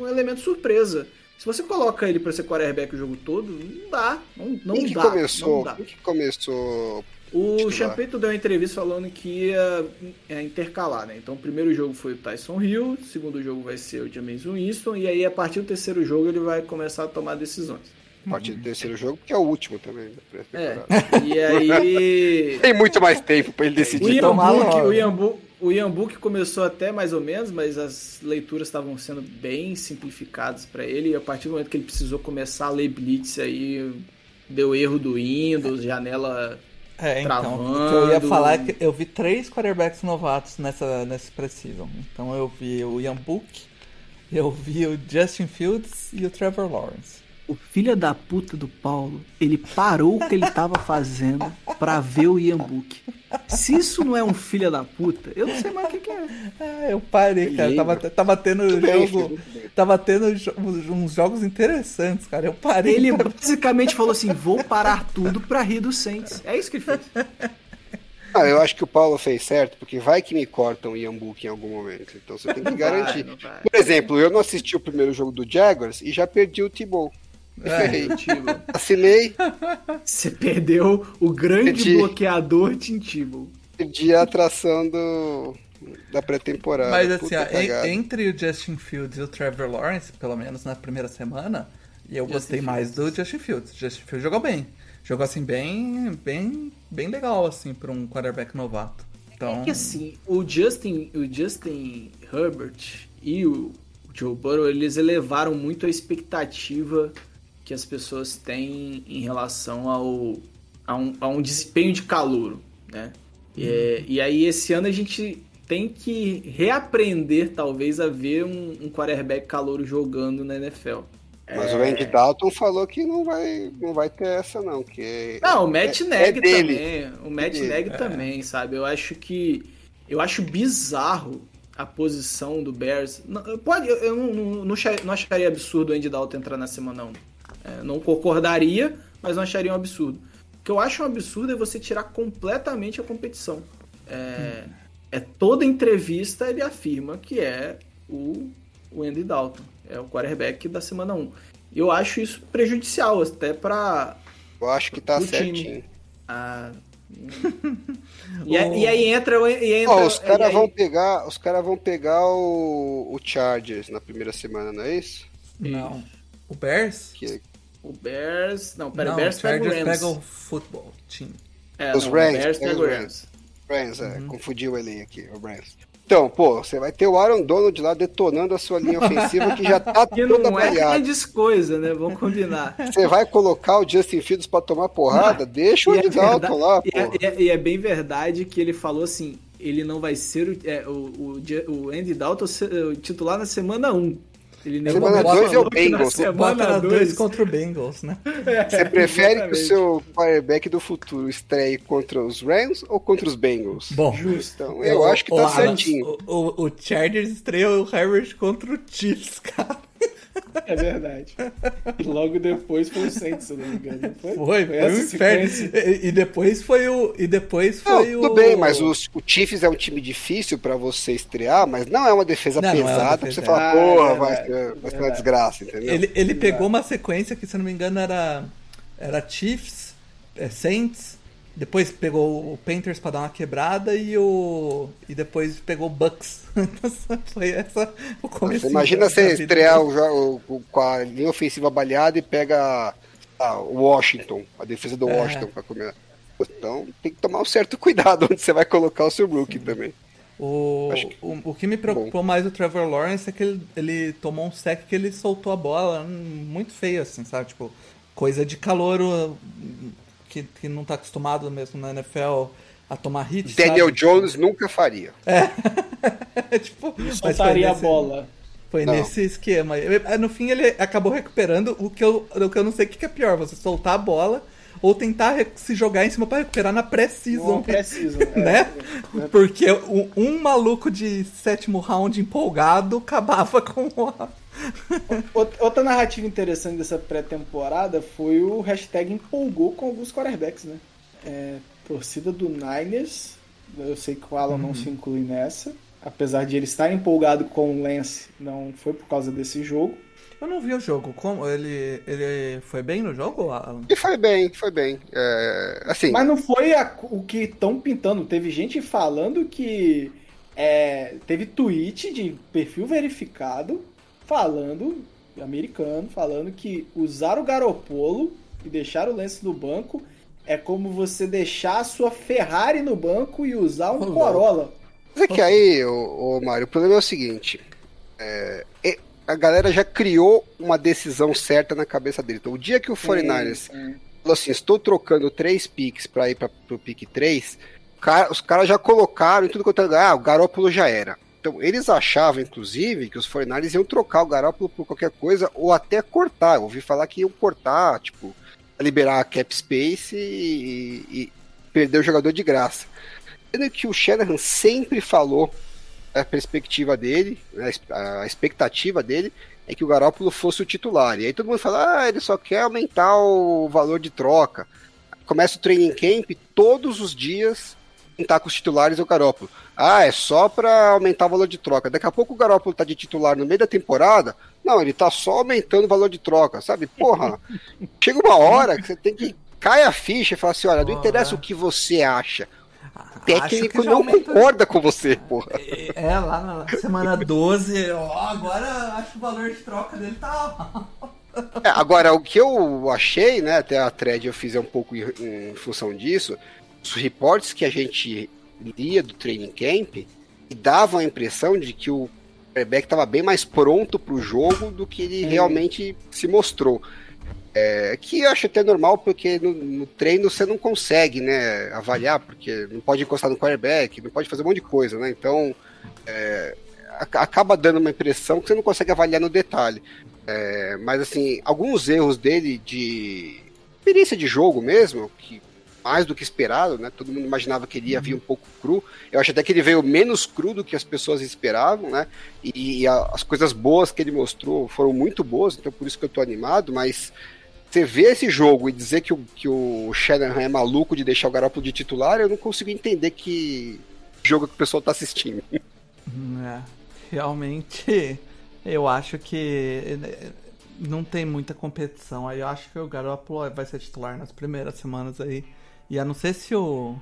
um elemento surpresa. Se você coloca ele pra ser quarterback o jogo todo, não dá. Não, não que dá. começou? Não dá. Que começou? O? Champeito deu uma entrevista falando que ia é, intercalar, né? Então o primeiro jogo foi o Tyson Hill, o segundo jogo vai ser o James Winston, e aí a partir do terceiro jogo ele vai começar a tomar decisões. A partir do terceiro jogo, porque é o último também da É. pré-temporada. E aí. Tem muito mais tempo pra ele O decidir. Book, logo. o, Ian Book, o Ian Book começou até mais ou menos, mas as leituras estavam sendo bem simplificadas para ele. E a partir do momento que ele precisou começar a ler Blitz, aí deu erro do Windows, janela. É, então, Travando. o que eu ia falar é que eu vi três quarterbacks novatos nessa, nesse preseason. Então eu vi o Ian Book, eu vi o Justin Fields e o Trevor Lawrence. O filho da puta do Paulo, ele parou o que ele tava fazendo pra ver o Ian Book. Se isso não é um filho da puta, eu não sei mais o que, que é. Ah, eu parei, cara. Tava, tava tendo bem, jogo. bem. Tava tendo jo- uns jogos interessantes, cara. Eu parei. Ele pra- basicamente falou assim: vou parar tudo pra rir do Saints. É isso que ele fez. Ah, eu acho que o Paulo fez certo, porque vai que me cortam o Ian Book em algum momento. Então você tem que garantir. Vai, vai. Por exemplo, eu não assisti o primeiro jogo do Jaguars e já perdi o T-Bow. Ferrei. Tintibo. Assinei, Você perdeu o grande Perdi. bloqueador Tintibo. perdi a atração do, da pré-temporada. Mas assim, ó, entre o Justin Fields e o Trevor Lawrence, pelo menos na primeira semana, eu Justin gostei mais do Justin Fields. Justin Fields jogou bem. Jogou assim bem, bem, bem legal assim para um quarterback novato. Então, É que assim, o Justin, o Justin Herbert e o Joe Burrow, eles elevaram muito a expectativa que as pessoas têm em relação ao, a, um, a um desempenho de calouro, né? É, e aí esse ano a gente tem que reaprender, talvez, a ver um, um quarterback calouro jogando na NFL. Mas o Andy Dalton falou que não vai, não vai ter essa, não. Que Não, o Matt é- Neg é dele. também. O Matt dele. Neg também, sabe? Eu acho que. Eu acho bizarro a posição do Bears. Não, pode, eu- não, não, não acharia absurdo o Andy Dalton entrar na semana 1. É, não concordaria, mas não acharia um absurdo. O que eu acho um absurdo é você tirar completamente a competição. É, é toda entrevista ele afirma que é o, o Andy Dalton. É o quarterback da semana 1. E eu acho isso prejudicial, até para Eu acho que tá certinho. ah. e, a- e aí entra. E entra Ó, os caras aí- vão pegar, os caras vão pegar o, o Chargers na primeira semana, não é isso? não. O Bears? Que O Bears. Não, pera, não, o Bears o pega o Rams. pega o futebol team. É, Os não, Rams, O Bears pega o Rams. Rams, Uhum. é, confundiu ele aqui, o Rams. Então, pô, você vai ter o Aaron Donald lá detonando a sua linha ofensiva que já tá Que toda não é grandes coisa, né? Vamos combinar. Você vai colocar o Justin Fields pra tomar porrada? Deixa o E é, Andy Dalton lá, e é- pô. e é- e é bem verdade que ele falou assim: ele não vai ser o, é, o, o, o Andy Dalton o titular na semana 1. Ele nem Semana falou dois é o Bengals. semana Bota na dois dois- contra o Bengals, né? Você prefere que o seu quarterback do futuro estreie contra os Rams ou contra os Bengals? Bom, Então, eu acho que tá o, certinho. O, o, o Chargers estreou o Herbert contra o Chiefs, cara. É verdade. E logo depois foi o Saints, se não me engano. Foi, foi, foi, foi um inferno. E, e, depois foi o. E depois foi não, o. Tudo bem, mas o, o Chiefs é um time difícil pra você estrear, mas não é uma defesa não, pesada não é uma defesa. pra você falar, ah, porra, é vai, ser, vai ser uma desgraça, entendeu? Ele, ele pegou uma sequência que, se não me engano, era. Era Chiefs, é, Saints, depois pegou o Panthers para dar uma quebrada e o e depois pegou o Bucks. Foi essa o começo. Imagina você estrear o, o, com a linha ofensiva baleada e pega ah, o Washington, a defesa do é. Washington para comer. Então tem que tomar um certo cuidado onde você vai colocar o seu rookie Sim. também. O, que... o, o que me preocupou Bom. mais do Trevor Lawrence é que ele, ele tomou um sec que ele soltou a bola muito feio, assim, sabe? Tipo, coisa de calor que, que não tá acostumado mesmo na NFL a tomar hit. Daniel sabe? Jones nunca faria. É. tipo, soltaria a bola. Foi não. nesse esquema. No fim, ele acabou recuperando o que eu, o que eu não sei o que é pior: você soltar a bola ou tentar se jogar em cima para recuperar na pré-season. Pré-season, né? É. Porque um, um, maluco de sétimo round empolgado acabava com o. Outra narrativa interessante dessa pré-temporada foi o hashtag empolgou com alguns quarterbacks, né? É, torcida do Niners, eu sei que o Alan uhum. não se inclui nessa, apesar de ele estar empolgado com o Lance, não foi por causa desse jogo. Eu não vi o jogo. Como ele, ele foi bem no jogo, Alan? Ele foi bem, foi bem. É, assim. Mas não foi a, o que estão pintando. Teve gente falando que é, teve tweet de perfil verificado falando americano falando que usar o Garopolo e deixar o Lance no banco é como você deixar a sua Ferrari no banco e usar um oh, Corolla. Mas é que aí, ô, ô Mário, o problema é o seguinte: é, a galera já criou uma decisão certa na cabeça dele. Então, o dia que o 49ers falou assim: estou trocando três picks para ir para o pick 3, cara, os caras já colocaram em tudo quanto é. Ah, o Garópolo já era. Então, eles achavam, inclusive, que os 49ers iam trocar o Garópolo por qualquer coisa ou até cortar. Eu ouvi falar que iam cortar, tipo, liberar a cap space e, e perder o jogador de graça. Sendo que o Shanahan sempre falou a perspectiva dele, a expectativa dele é que o Garópolo fosse o titular. E aí todo mundo fala, ah, ele só quer aumentar o valor de troca. Começa o training camp todos os dias estar com os titulares o Garópolo. Ah, é só para aumentar o valor de troca. Daqui a pouco o Garópolo tá de titular no meio da temporada. Não, ele tá só aumentando o valor de troca, sabe? Porra, chega uma hora que você tem que cair a ficha e falar assim, olha, não interessa o que você acha técnico não concorda com você, porra. É, é, lá na semana 12, ó, agora acho que o valor de troca dele tá. É, agora, o que eu achei, né, até a thread eu fiz um pouco em, em função disso, os reportes que a gente lia do training camp davam a impressão de que o quarterback estava bem mais pronto para o jogo do que ele realmente se mostrou. É, que eu acho até normal, porque no, no, treino você não consegue né, avaliar, porque não pode encostar no quarterback, não pode fazer um monte de coisa, né? Então é, acaba dando uma impressão que você não consegue avaliar no detalhe. É, mas assim, alguns erros dele de experiência de jogo mesmo, que mais do que esperado, né? Todo mundo imaginava que ele ia vir um pouco cru. Eu acho até que ele veio menos cru do que as pessoas esperavam, né? E, e a, as coisas boas que ele mostrou foram muito boas, então por isso que eu tô animado, mas você ver esse jogo e dizer que o, que o Shanahan é maluco de deixar o Garoppolo de titular, eu não consigo entender que jogo que o pessoal tá assistindo. É, realmente, eu acho que não tem muita competição. Aí eu acho que o Garoppolo vai ser titular nas primeiras semanas aí. E a não ser se o.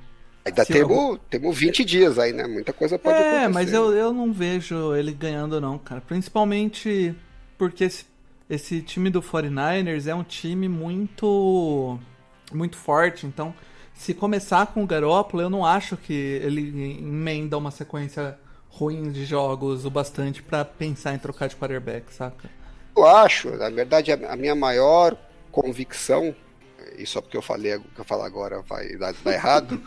Ainda se temos, eu... temos 20 dias aí, né? Muita coisa pode é, acontecer. É, mas eu, eu não vejo ele ganhando, não, cara. Principalmente porque esse esse time do 49ers é um time muito muito forte, então se começar com o Garoppolo, eu não acho que ele emenda uma sequência ruim de jogos o bastante para pensar em trocar de quarterback, saca? Eu acho, na verdade, a minha maior convicção, e só porque eu falei o que eu falar agora vai dar, dar errado,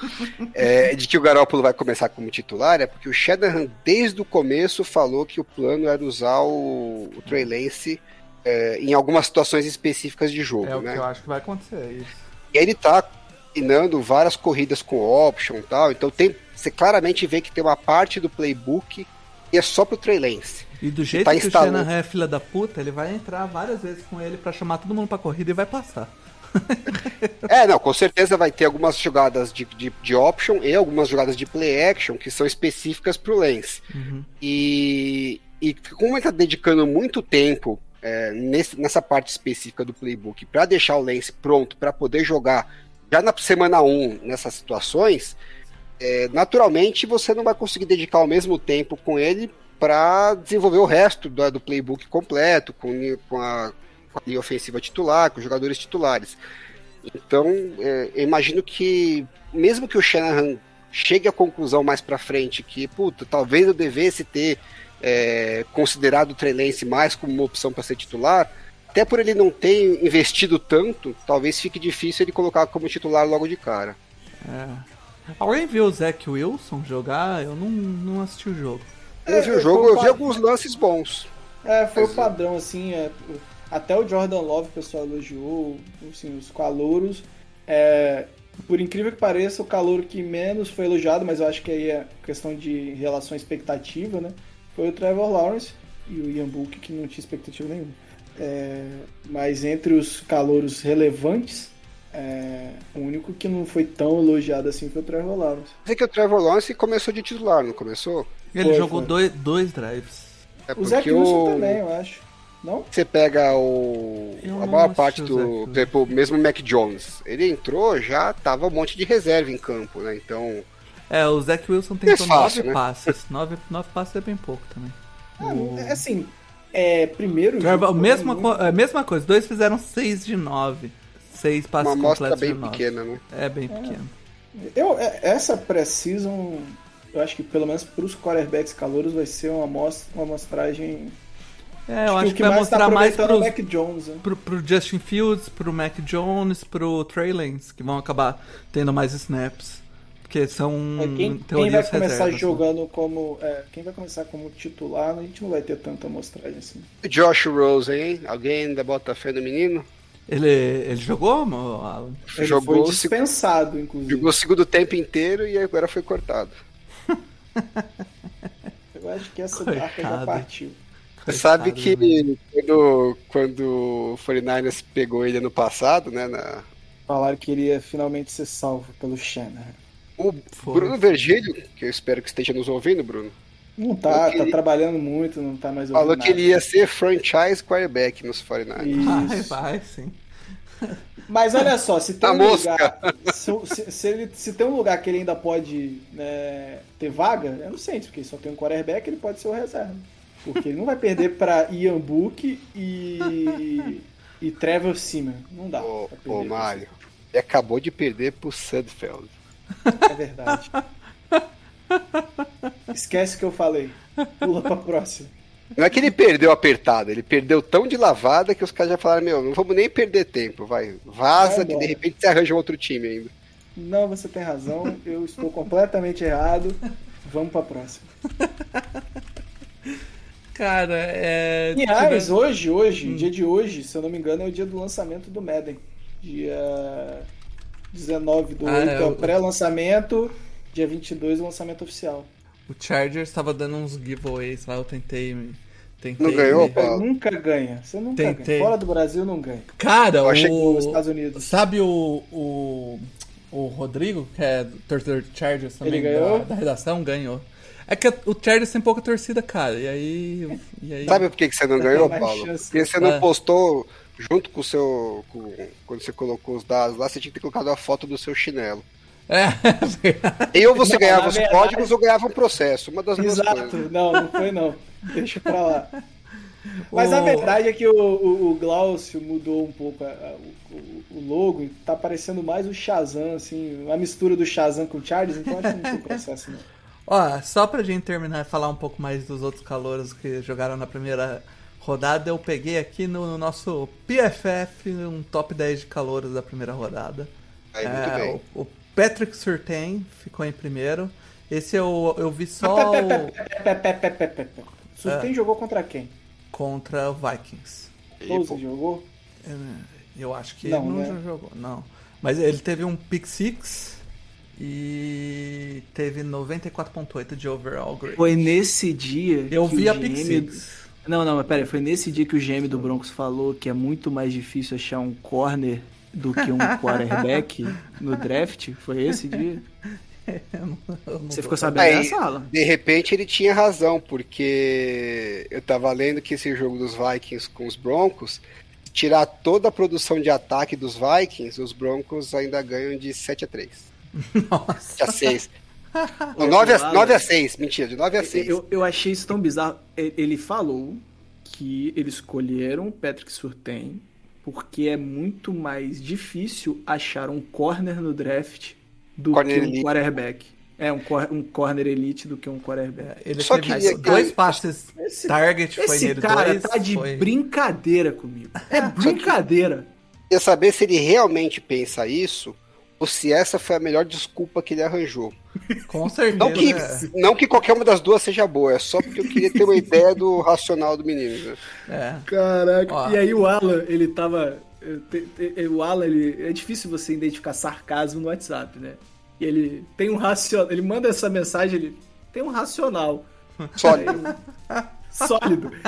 é, de que o Garoppolo vai começar como titular, é porque o Shanahan, desde o começo, falou que o plano era usar o, o Trey Lance é, em algumas situações específicas de jogo. É o né? que eu acho que vai acontecer, é isso. E ele tá combinando várias corridas com option e tal, então tem, você claramente vê que tem uma parte do playbook e é só pro Trey Lance. E do jeito tá que instalando. o Shanahan é filha da puta, ele vai entrar várias vezes com ele pra chamar todo mundo pra corrida e vai passar. É, não, com certeza vai ter algumas jogadas de, de, de option e algumas jogadas de play action que são específicas pro Lance. E, e como ele tá dedicando muito tempo é, nesse- nessa parte específica do playbook para deixar o Lance pronto para poder jogar já na semana 1 nessas situações, é, naturalmente você não vai conseguir dedicar o mesmo tempo com ele para desenvolver o resto do, do playbook completo, com, com a, com a linha ofensiva titular, com os jogadores titulares. Então, é, eu imagino que, mesmo que o Shanahan chegue à conclusão mais pra frente que, puta, talvez eu devesse ter é, considerado o Trey Lance mais como uma opção para ser titular, até por ele não ter investido tanto, talvez fique difícil ele colocar como titular logo de cara. É. Alguém viu o Zach Wilson jogar? Eu não, não assisti o jogo. Eu vi É, o jogo, foi eu vi alguns lances bons. É, foi o padrão, assim, é, até o Jordan Love o pessoal elogiou, assim, os calouros. É, por incrível que pareça, o calouro que menos foi elogiado, mas eu acho que aí é questão de relação à expectativa, né? Foi o Trevor Lawrence e o Ian Book, que não tinha expectativa nenhuma. É, mas entre os calouros relevantes, é, o único que não foi tão elogiado assim foi o Trevor Lawrence. Sei que o Trevor Lawrence começou de titular, não começou? Ele Foi, jogou foi. Dois, dois drives. É O Zach Wilson também, eu acho. Não? Você pega o. Eu a maior parte do. Por exemplo, mesmo o Mac Jones. Ele entrou, já tava um monte de reserva em campo, né? Então. É, o Zach Wilson tentou fácil, nove né? passes. Nove, nove passes é bem pouco também. O- É, assim, é, primeiro. Trevor- jogo, mesma, muito- co- é, mesma coisa, dois fizeram seis de nove. Seis passes Uma amostra completos bem de nove. pequena, né? É bem pequeno. Eu, é- essa pré-season, eu acho que pelo menos para os quarterbacks calouros vai ser uma, amostra, uma amostragem. É, eu acho o que, vai mostrar mais tá aproveitando pros, é o Mac Jones. Né? pro, pro Justin Fields, pro Mac Jones, pro Trey Lance, que vão acabar tendo mais snaps. Porque são É, Quem, quem teorias vai começar reservas, né? jogando como. é, quem vai começar como titular, a gente não vai ter tanta amostragem assim. Josh Rose, hein? Alguém ainda bota fé no menino? Ele, ele jogou? Ele Jogou foi o seg- dispensado, inclusive. Jogou o segundo tempo inteiro e agora foi cortado. Eu acho que essa marca já Coitado. partiu. Você sabe que quando, quando o 49ers pegou ele ano passado, né? Na, Falaram que iria finalmente ser salvo pelo Shannon. o Foi. Bruno Vergílio, que eu espero que esteja nos ouvindo, Bruno, Não tá, tá trabalhando muito, não tá mais ouvindo falou que nada. ele ia ser franchise quarterback nos 49ers. Vai, Isso. vai, sim. Mas olha só, se tem A um mosca. lugar. Se, se- se ele, se tem um lugar que ele ainda pode né, ter vaga, eu não sei, porque só tem um quarterback, ele pode ser o reserva. Porque ele não vai perder pra Ian Book e. e Trevor Seaman. Não dá. Ô, ô Mário, ele acabou de perder pro Sudfeld. É verdade. Esquece o que eu falei. Pula pra próxima. Não é que ele perdeu apertado, ele perdeu tão de lavada que os caras já falaram, meu, não vamos nem perder tempo, vai, vaza Vai que de repente você arranja um outro time ainda. Não, você tem razão. Eu estou completamente errado. Vamos pra próxima. Cara, é. Aliás, tirando- hoje, hoje, Hum. dia de hoje, se eu não me engano, é o dia do lançamento do Madden. Dia 19 do Ah, 8 é, é o o- pré-lançamento, dia 22 o lançamento oficial. O Chargers estava dando uns giveaways lá, eu tentei. me- tentei Não ganhou, me- Paulo? Nunca ganha. Você nunca Tentei. ganha. Fora do Brasil não ganha. Cara, Eu achei que Nos o. Estados Unidos. Sabe o, o. O Rodrigo, que é do torcedor de Chargers também, Ele ganhou? Da, da redação, ganhou. É que o Chargers tem pouca torcida, cara. E aí. E aí Sabe por que, que você não ganhou, Paulo? chance. Porque você não É. postou junto com o seu. com- quando você colocou os dados lá, você tinha que ter colocado a foto do seu chinelo. É, E ou você Não, ganhava os verdade- códigos ou ganhava um processo. Uma das duas Exato. coisas. Não, não foi não. Deixa pra lá. Mas a O- verdade é que o, o, o Glaucio mudou um pouco a- a- o, o logo e tá parecendo mais o Shazam, assim, uma mistura do Shazam com o Charles, então acho que não tem processo não. Ó, só pra gente terminar e falar um pouco mais dos outros calouros que jogaram na primeira rodada, eu peguei aqui no nosso PFF um top 10 de calouros da primeira rodada. Aí, muito É, bem. O, o Patrick Surtain ficou em primeiro. Esse eu, eu vi só. Surtem jogou contra quem? Contra o Vikings. E, Todos pô, jogou? Eu, acho que Não, ele não né? jogou, não. Mas ele teve um pick six E teve 94.8 de overall grade. Foi nesse dia. Eu que vi o a Pick Six. Não, não, mas pera foi nesse dia que o GM do Broncos falou que é muito mais difícil achar um corner do que um quarterback no draft? Foi esse dia? Eu não- Você ficou sabendo Aí, dessa sala? de repente ele tinha razão, porque eu tava lendo que esse jogo dos Vikings com os Broncos, tirar toda a produção de ataque dos Vikings, os Broncos ainda ganham de 7 a 3. Nossa. 7 a 6. Não, 9, a, 9 a 6, mentira, de 9 a 6. Eu, eu achei isso tão bizarro. Ele falou que eles escolheram o Patrick Surtain porque é muito mais difícil achar um corner no draft do Corner que um elite. quarterback. É, um, cor- um corner elite do que um quarterback. Ele Só teve queria que- dois passes Esse- target, foi Esse nele cara dois. tá de foi... brincadeira comigo. É brincadeira. Queria saber se ele realmente pensa isso, ou se essa foi a melhor desculpa que ele arranjou. Com certeza. Não que, é. não que qualquer uma das duas seja boa, é só porque eu queria ter uma ideia do racional do menino. né? É. Caraca. Ó. E aí o Alan, ele tava. O Alan, ele. É difícil você identificar sarcasmo no WhatsApp, né? E ele tem um racional. Ele manda essa mensagem, ele tem um racional. Só Aí eu- Sólido.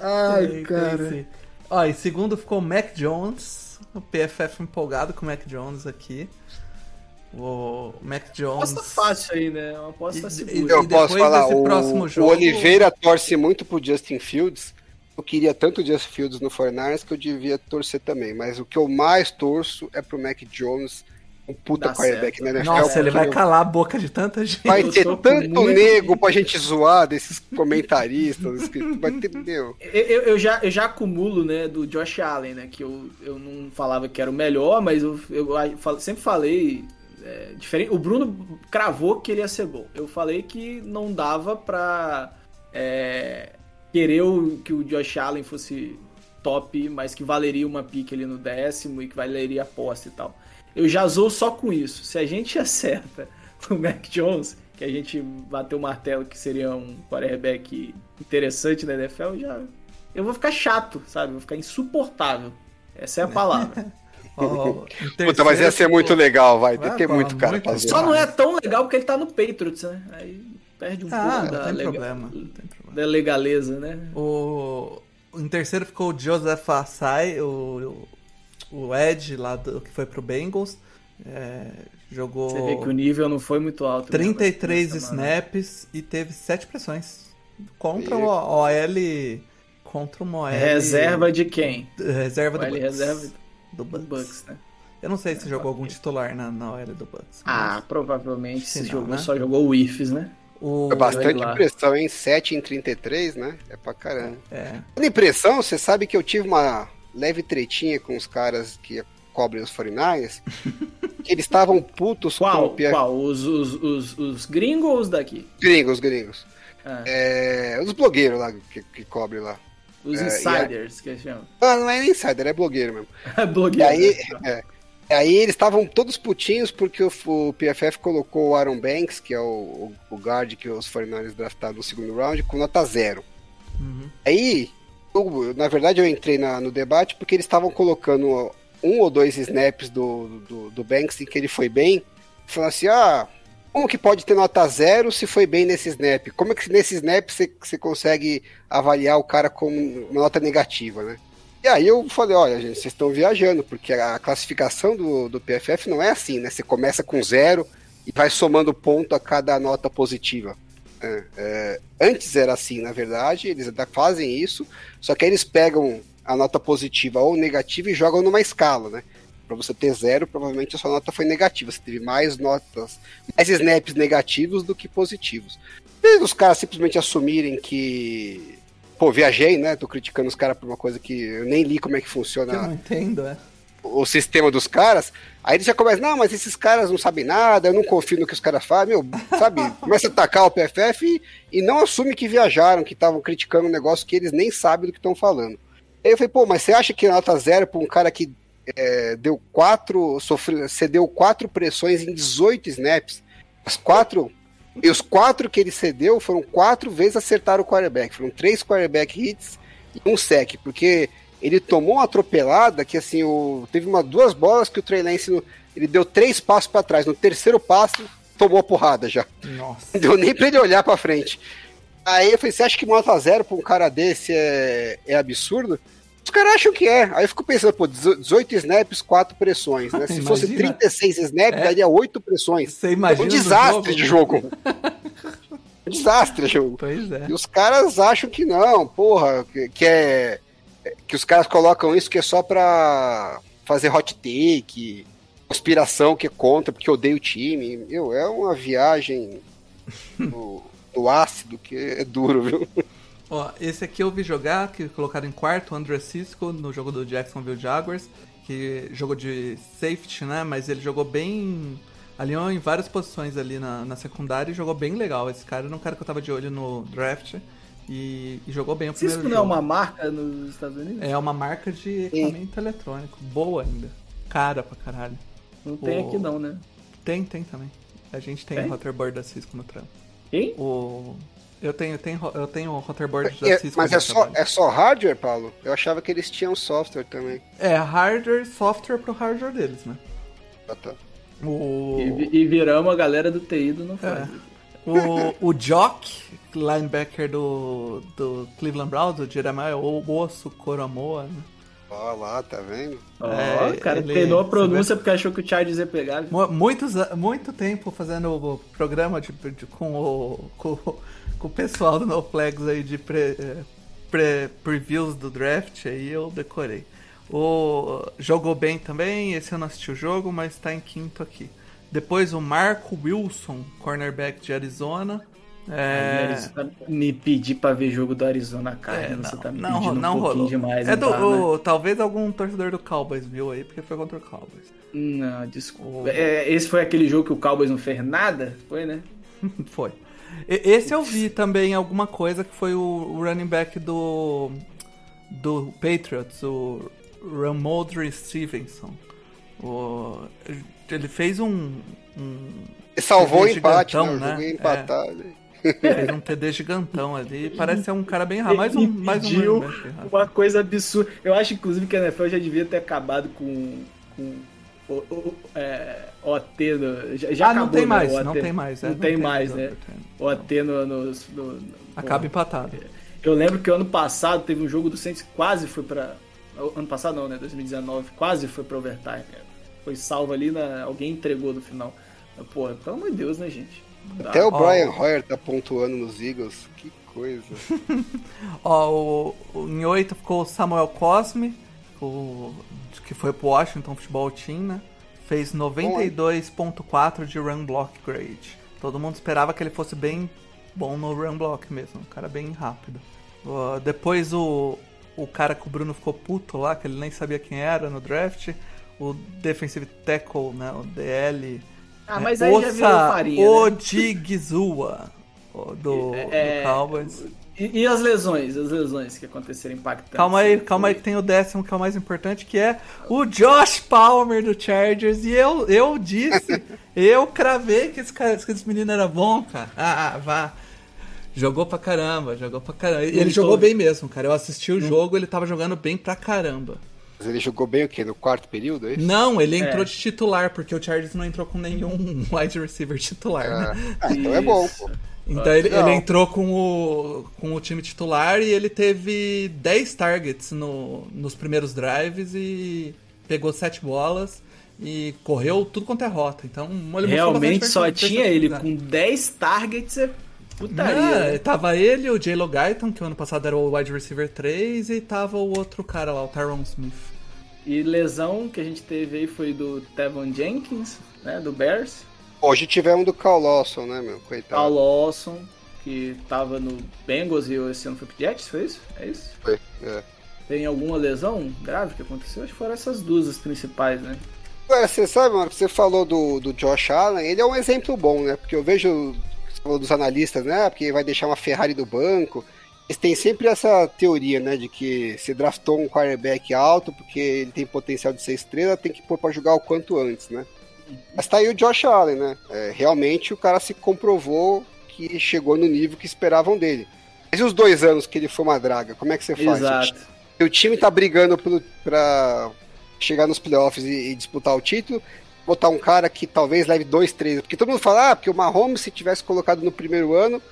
Ai, Tem- cara. tem. Ó, e segundo ficou o Mac Jones. O PFF empolgado com o Mac Jones aqui. O Mac Jones. Aposta fácil aí, né? Uma aposta E- segura. e- Eu depois posso falar, desse o, próximo o jogo- Oliveira torce muito pro Justin Fields. Eu queria tanto o Justin Fields no 49ers que eu devia torcer também. Mas o que eu mais torço é pro Mac Jones, um puta Dá quarterback certo. na NFL. Nossa, ele vai calar a boca de tanta gente. Vai Eu ter tanto muito- nego pra gente zoar desses comentaristas. Vai ter, meu. Eu, eu- eu já, eu já acumulo, né, do Josh Allen, né, que eu, eu não falava que era o melhor, mas eu, eu fal- sempre falei é, diferente. O Bruno cravou que ele ia ser bom. Eu falei que não dava pra é, querer que o Josh Allen fosse top, mas que valeria uma pique ali no décimo e que valeria a aposta e tal. Eu já zoo só com isso. Se a gente acerta o Mac Jones, que a gente bateu o martelo que seria um quarterback interessante na NFL, já eu vou ficar chato, sabe? Eu vou ficar insuportável. Essa é a palavra. Em Puta, mas ia ser muito legal, vai. Vai, Tem ter muito cara muito. Só não é tão legal porque ele tá no Patriots, né? Aí perde um Ah, pouco não da, lega- problema. Não tem problema. da legaleza, né? O... Em terceiro ficou o Joseph Assai, o, o Ed lá do, que foi pro Bengals. É, jogou Você vê que o nível não foi muito alto. né, 33 nessa semana. snaps e teve 7 pressões. Contra E- o OL. Contra uma OL. Reserva de quem? Reserva do OL Bucks. reserva do do Bucks. Bucks, né? Eu não sei se jogou algum titular na, na OL do Bucks. Ah, provavelmente Se não, jogou, né? só jogou o IFs, né? O, É bastante pressão, hein? 7 em 33, né? É pra caramba. é, Falando em pressão, você sabe que eu tive uma leve tretinha com os caras que cobrem os 49ers, que eles estavam putos com Qual? o Pierre... Qual? Os, os, os, os gringos ou os daqui? Gringos, gringos. Ah, É, os blogueiros lá que, que cobrem lá. os é, e insiders, que eles chamam. Ah, não é insider, é blogueiro mesmo. E Blogueiro. aí, é, aí eles estavam todos putinhos porque o, o PFF colocou o Aaron Banks, que é o, o, o guard que os 49ers draftaram no segundo round, com nota zero. uhum. Aí, eu- na verdade, eu entrei na- no debate porque eles estavam colocando um ou dois snaps do, do, do Banks em que ele foi bem, falando assim, ah, como que pode ter nota zero se foi bem nesse snap? Como é que nesse snap você, você consegue avaliar o cara com uma nota negativa, né? E aí eu falei, olha, gente, vocês estão viajando, porque a classificação do, do PFF não é assim, né? Você começa com zero e vai somando ponto a cada nota positiva. É, é, antes era assim, na verdade, eles ainda fazem isso, só que aí eles pegam a nota positiva ou negativa e jogam numa escala, né? Pra você ter zero, provavelmente a sua nota foi negativa. Você teve mais notas, mais snaps negativos do que positivos. E os caras simplesmente assumirem que. Pô, viajei, né? Tô criticando os caras por uma coisa que eu nem li como é que Eu funciona não entendo, é. o sistema dos caras, aí eles já começam, não, mas esses caras não sabem nada, eu não confio no que os caras fazem, meu, sabe? Começa a atacar o PFF e, e não assume que viajaram, que estavam criticando um negócio que eles nem sabem do que estão falando. Aí eu falei, pô, mas você acha que nota zero pra um cara que é, deu quatro, sofreu, cedeu quatro pressões em 18 snaps, as quatro, e os quatro que ele cedeu foram quatro vezes acertar o quarterback, foram três quarterback hits e um sec, porque ele tomou uma atropelada que assim, o, teve uma, duas bolas que o Trey Lance no, ele deu três passos para trás. No terceiro passo, tomou a porrada já. Nossa. Não deu nem pra ele olhar pra frente. Aí eu falei, você acha que nota zero pra um cara desse é, é absurdo? Os caras acham que é. Aí eu fico pensando, pô, 18 snaps, 4 pressões, né? Se Imagina. fosse 36 snaps, É. daria 8 pressões. Você imagina um no desastre de jogo. um desastre de jogo. Pois é. E os caras acham que não, porra, que, que é. Que os caras colocam isso que é só pra fazer hot take, conspiração que é contra, porque odeio o time. Meu, é uma viagem no, no ácido que é duro, viu? Ó, esse aqui eu vi jogar, que colocaram em quarto, o André Cisco, no jogo do Jacksonville Jaguars, que jogou de safety, né? Mas ele jogou bem. Alinhou em várias posições ali na, na secundária e jogou bem legal. Esse cara era um cara que eu tava de olho no draft e, e jogou bem o primeiro Cisco não é jogo. uma marca nos Estados Unidos? É uma marca de equipamento eletrônico. Boa ainda. Cara pra caralho. Não tem O- aqui não, né? Tem, tem também. A gente tem Tem? o Rotterboard da Cisco no trampo. Quem? O... Eu tenho, eu tenho, eu tenho o Rotterboard da É, Cisco. mas é só, trabalho. é só hardware, Paulo? Eu achava que eles tinham software também. É hardware e software pro hardware deles, né? Ah, tá. O, E, e viramos a galera do TI do não faz. o, o Jock, linebacker do, do Cleveland Browns, o Jeremiah o Osso Coromoa, né? Ó lá, tá vendo? Ó, É, o cara ele- treinou a pronúncia porque achou que o Charles ia pegar. Mu- Muitos, muito tempo fazendo o programa de, de- com, o, com, o- com o pessoal do No Flags aí de pre, eh, pre- previews do draft, aí eu decorei. O, jogou bem também, esse eu não assisti o jogo, mas tá em quinto aqui. Depois o Marco Wilson, cornerback de Arizona. É, Arizona- Me pedir pra ver jogo do Arizona, cara. é, você tá me não, pedindo não um rolou. demais. é não do, tá, né? o- talvez algum torcedor do Cowboys viu aí, porque foi contra o Cowboys. Não, desculpa. O- É, esse foi aquele jogo que o Cowboys não fez nada? Foi, né? Foi. Esse eu vi também alguma coisa que foi o running back do do Patriots, o Ramondre Stevenson. O, ele fez um, um salvou o empate, né? gigantão, jogo né? ia empatado. fez um TD gigantão ali. Parece ser um cara bem rápido. Mais um, mais um. Uma coisa absurda. Eu acho, inclusive, que a NFL já devia ter acabado com. com o, o, é, OT. No, já já Ah, não acabou, tem né, mais, não tem mais. é, Não, tem, mais, mais né? O OT no, nos- no, no- Acaba pô, empatado. Eu lembro que ano passado teve um jogo do Saints que quase foi pra. Ano passado não, né? 2019, quase foi pra overtime. né? Foi salvo ali, na, alguém entregou no final. Pô, pelo amor de Deus, né, gente? Não dá. Até o. Brian Hoyer tá pontuando nos Eagles. Que coisa. Ó, o, o- em oito ficou o Samuel Cosme, o, que foi pro Washington Futebol Team, né? Fez 92.4 de run block grade. Todo mundo esperava que ele fosse bem bom no run block mesmo, um cara bem rápido. Ó, depois o, o cara que o Bruno ficou puto lá, que ele nem sabia quem era no draft, o defensive tackle, né, o DL. Ah, mas aí já virou farinha, né? Odigizua, do, É, do Cowboys. E, e as lesões? As lesões que aconteceram impactantes? Calma aí, calma aí que tem o décimo que é o mais importante, que é o Josh Palmer do Chargers. E eu, eu disse, eu cravei que esse, cara, que esse menino era bom, cara. Ah, ah, vá. Jogou pra caramba, jogou pra caramba. E ele Não jogou bem mesmo, cara. Eu assisti o jogo, ele tava jogando bem pra caramba. Mas ele jogou bem o quê? No quarto período, é isso? Não, ele É. entrou de titular, porque o Chargers não entrou com nenhum wide receiver titular, né? Ah, ah, então é bom, pô. Então ele, ele entrou com o, com o time titular e ele teve 10 targets no, nos primeiros drives e pegou 7 bolas e correu tudo quanto é rota. Então ele Realmente só versa- tinha ele com 10 targets. É putaria. Não, né? tava ele, o J-Lo Guyton, que o ano passado era o wide receiver 3, e tava o outro cara lá, o Tyron Smith. E lesão que a gente teve aí foi do Tevon Jenkins, né? Do Bears. Hoje tivemos do Cal Lawson, né, meu? Coitado. Al Lawson, que tava no Bengals e esse ano foi pro Jets, foi isso? É isso? Foi, é. Tem alguma lesão grave que aconteceu? Acho que foram essas duas as principais, né? Ué, você sabe, mano, que você falou do, do Josh Allen, ele é um exemplo bom, né? Porque eu vejo, você falou dos analistas, né? Porque vai deixar uma Ferrari do banco. Eles têm sempre essa teoria, né? De que se draftou um quarterback alto, porque ele tem potencial de ser estrela, tem que pôr pra jogar o quanto antes, né? Mas tá aí o Josh Allen, né? É, realmente o cara se comprovou que chegou no nível que esperavam dele. Mas e os dois anos que ele foi uma draga, como é que você faz? Exato. o time tá brigando pro, pra chegar nos playoffs e, e, disputar o título, botar um cara que talvez leve dois, três. Porque todo mundo fala, ah, porque o Mahomes, se tivesse colocado no primeiro ano,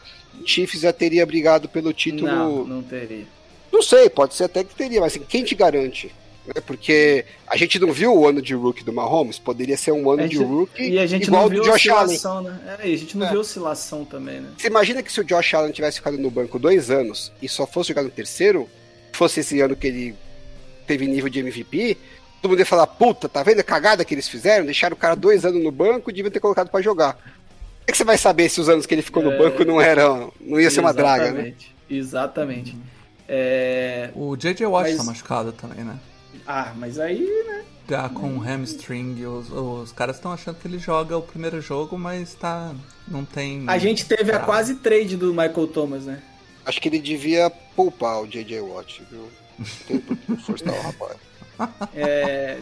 o Chiefs já teria brigado pelo título. Não, não teria. Não sei, pode ser até que teria, mas assim, quem te garante? Né? Porque a gente não viu o ano de rookie do Mahomes, poderia ser um ano gente, de rookie e a gente igual não viu do Josh oscilação, Allen. Né? É, a gente não É. viu oscilação também, né? Você imagina que se o Josh Allen tivesse ficado no banco dois anos e só fosse jogar no terceiro, fosse esse ano que ele teve nível de MVP, todo mundo ia falar, puta, tá vendo a cagada que eles fizeram? Deixaram o cara dois anos no banco e deviam ter colocado pra jogar. Como é que você vai saber se os anos que ele ficou no É. banco não eram. não ia ser uma draga, né? Exatamente. Exatamente. É... O J.J. Watt Mas- tá machucado também, né? Ah, mas aí, né? Tá com hamstring. Os, os caras estão achando que ele joga o primeiro jogo, mas tá. Não tem. A gente teve a quase trade do Michael Thomas, né? Acho que ele devia poupar o J.J. Watt, viu? Forçar o rapaz. É,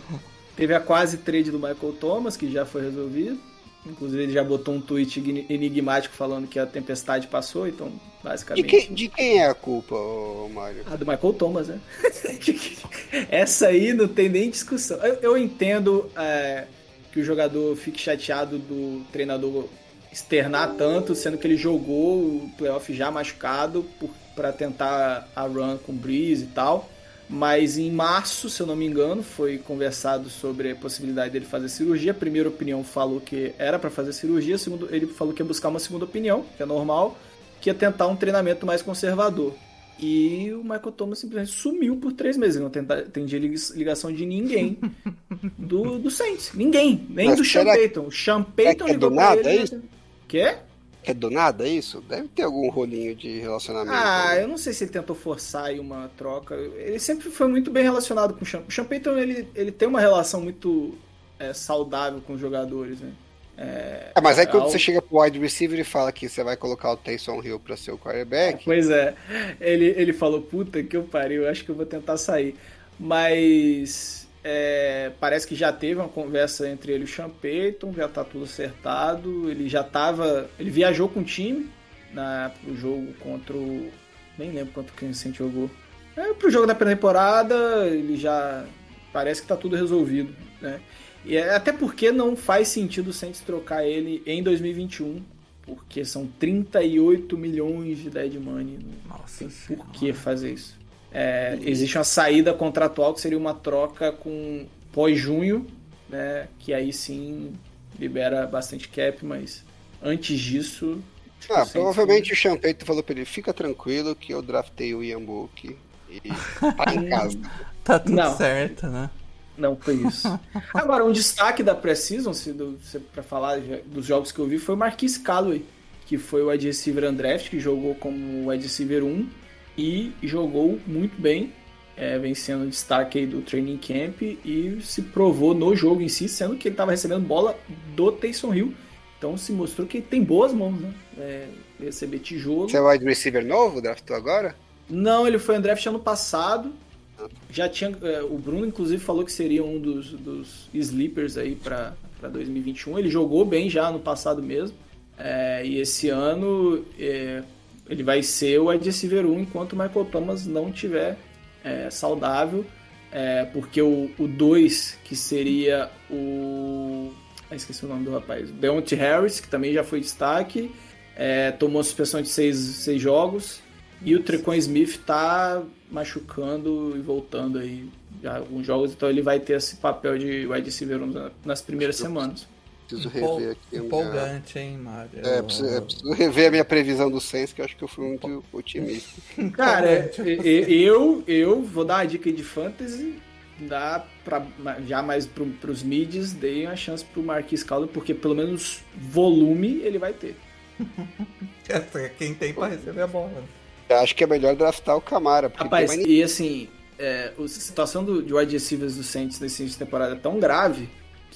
teve a quase trade do Michael Thomas, que já foi resolvido. Inclusive, ele já botou um tweet enigmático falando que a tempestade passou, então, De, basicamente. quem, de quem é a culpa, ô, Mário? A do Michael Thomas, né? Essa aí não tem nem discussão. Eu, eu entendo é, que o jogador fique chateado do treinador externar tanto, sendo que ele jogou o playoff já machucado para tentar a run com o Breeze e tal. Mas em março, se eu não me engano, foi conversado sobre a possibilidade dele fazer cirurgia. A primeira opinião falou que era para fazer cirurgia, a segunda, ele falou que ia buscar uma segunda opinião, que é normal, que ia tentar um treinamento mais conservador. E o Michael Thomas simplesmente sumiu por três meses. Ele não tenta- atendia lig- ligação de ninguém do, do Saints. Ninguém. Nem Mas do Sean Payton. O Sean Payton que é ligou do pra ele. é isso? Quê? É do nada isso? Deve ter algum rolinho de relacionamento. Ah, né? eu não sei se ele tentou forçar aí uma troca. Ele sempre foi muito bem relacionado com o Sean. O Payton, ele, ele tem uma relação muito é, saudável com os jogadores, né? É, É, mas aí quando ao- você chega pro wide receiver e fala que você vai colocar o Taysom Hill pra ser o quarterback, Pois é. Ele, ele falou, puta que eu pariu, eu acho que eu vou tentar sair. Mas é, parece que já teve uma conversa entre ele e o Sean Payton, já tá tudo acertado. Ele já tava. Ele viajou com o time na, pro jogo contra o. Nem lembro quanto que o jogou. É, pro jogo da pré-temporada, ele já. Parece que tá tudo resolvido, né? E é, até porque não faz sentido o Saints trocar ele em 2021, porque são 38 milhões de dead money. Não Nossa tem por que fazer isso. É, existe uma saída contratual que seria uma troca com pós-junho, né? Que aí sim libera bastante cap, mas antes disso. acho que o ah, provavelmente o Payton falou pra ele, fica tranquilo que eu draftei o Ian Book e tá em casa. Tá tudo Não. certo, né? Não foi isso. Agora, um destaque da Precision, se, do, se pra falar já dos jogos que eu vi, foi o Marquis Calloway, que foi o wide receiver undraft, que jogou como wide receiver 1 e jogou muito bem, é, vencendo o destaque aí do training camp e se provou no jogo em si, sendo que ele estava recebendo bola do Taysom Hill. Então se mostrou que tem boas mãos, né? É, receber tijolo. Você é wide receiver novo, draftou agora? Não, ele foi undraft ano passado. Já tinha. é, o Bruno, inclusive, falou que seria um dos, dos sleepers aí para 2021. Ele jogou bem já no passado mesmo. É, e esse ano é, ele vai ser o receiver 1 enquanto o Michael Thomas não tiver é, saudável. É, porque o 2, que seria o. Ah, esqueci o nome do rapaz. Deontay Harris, que também já foi destaque, é, tomou suspensão de seis, seis jogos. E o Trecon Smith tá machucando e voltando aí já alguns jogos, então ele vai ter esse papel de wide receiver na- nas primeiras semanas. Preciso Empol- rever aqui. a minha- Empolgante, hein, Mário? É, preciso, é, preciso rever a minha previsão do Saints, que eu acho que eu fui muito otimista. Cara, eu, eu vou dar uma dica aí de fantasy, dá pra, já mais pro, pros mids, dei uma chance pro Marquis Caldo, porque pelo menos volume ele vai ter. É quem tem pra receber a bola. Eu acho que é melhor draftar o Camara, Rapaz, tem mais e assim, é, a situação do, de wide receivers do Saints nesse início de temporada é tão grave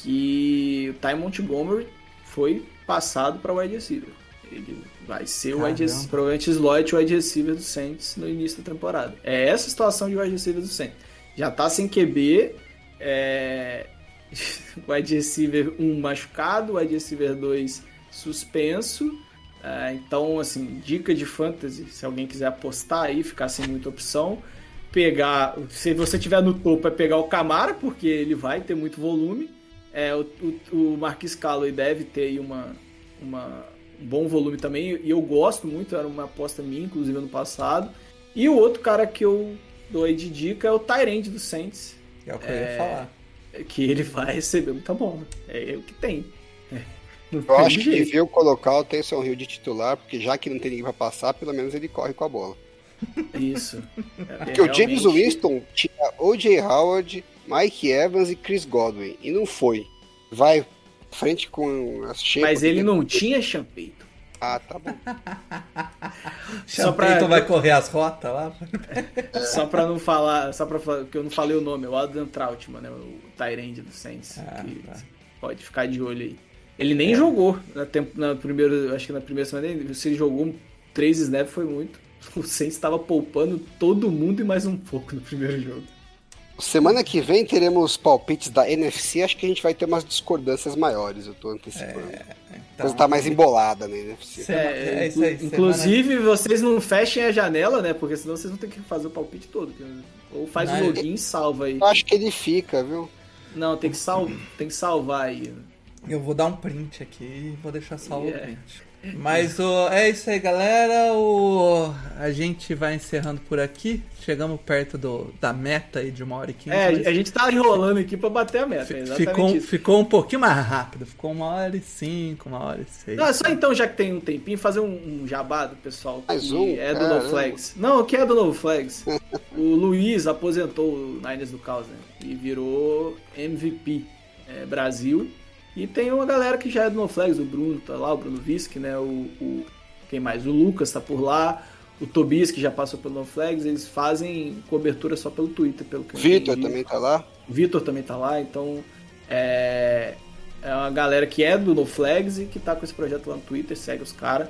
que o Ty Montgomery foi passado para wide receiver. Ele vai ser o wide receiver, provavelmente slot wide receiver do Saints no início da temporada. É essa a situação de wide receiver do Saints. Já tá sem QB, é... wide receiver 1 machucado, wide receiver 2 suspenso. É, então, assim, dica de fantasy, se alguém quiser apostar aí, ficar sem muita opção. pegar. Se você tiver no topo, é pegar o Camara, porque ele vai ter muito volume. É, o, o, o Marquis Calloway deve ter aí uma, uma, um bom volume também. E eu gosto muito, era uma aposta minha, inclusive ano passado. E o outro cara que eu dou aí de dica é o Tyrande do Saints. É o que eu ia falar. Que ele vai receber muita bola. É o que tem. É, não Eu acho que deviam colocar o Taysom Hill de titular, porque já que não tem ninguém pra passar, pelo menos ele corre com a bola. Isso. É, Porque o James Winston tinha O.J. Howard, Mike Evans e Chris Godwin, e não foi. Vai frente com a shape. Mas ele não tinha champeito. Ah, tá bom. Só pra- Champeito vai correr as rotas lá? Só pra não falar, só pra falar, que eu não falei o nome, é o Adam Trautmann, né? O Tyrande do Saints. Ah, que tá. Pode ficar de olho aí. Ele nem jogou na, tempo, na primeira, acho que na primeira semana, ele- se ele jogou três snaps foi muito. O Saints estava poupando todo mundo e mais um pouco no primeiro jogo. Semana que vem teremos palpites da NFC, acho que a gente vai ter umas discordâncias maiores, eu tô antecipando. A coisa tá mais embolada na NFC. Sema- é isso aí, semana- inclusive, vocês não fechem a janela, né? Porque senão vocês vão ter que fazer o palpite todo. que- Ou faz Não, o login e salva aí. Eu acho que ele fica, viu? Não, tem que, sal... tem que salvar aí. Eu vou dar um print aqui e vou deixar salvo Yeah. o print. Mas o, é isso aí, galera. O, a gente vai encerrando por aqui. Chegamos perto do, da meta aí de uma hora e quinze. É, mas a gente tá enrolando aqui pra bater a meta. é exatamente ficou, isso. ficou um pouquinho mais rápido. Ficou uma hora e cinco, uma hora e seis. Não, é só então, já que tem um tempinho, fazer um, um jabá do pessoal Mais que um? é do Caramba. No Flags. Não, que é do No Flags. o Luiz aposentou o Niners do Caos, né? E virou MVP é, Brasil. E tem uma galera que já é do No Flags, o Bruno tá lá, o Bruno Visk, né? O, o- quem mais? O Lucas tá por lá. O Tobias, que já passou pelo No Flags, eles fazem cobertura só pelo Twitter, pelo que Vitor também tá lá. Vitor também tá lá, então é, é uma galera que é do No Flags e que tá com esse projeto lá no Twitter, segue os caras.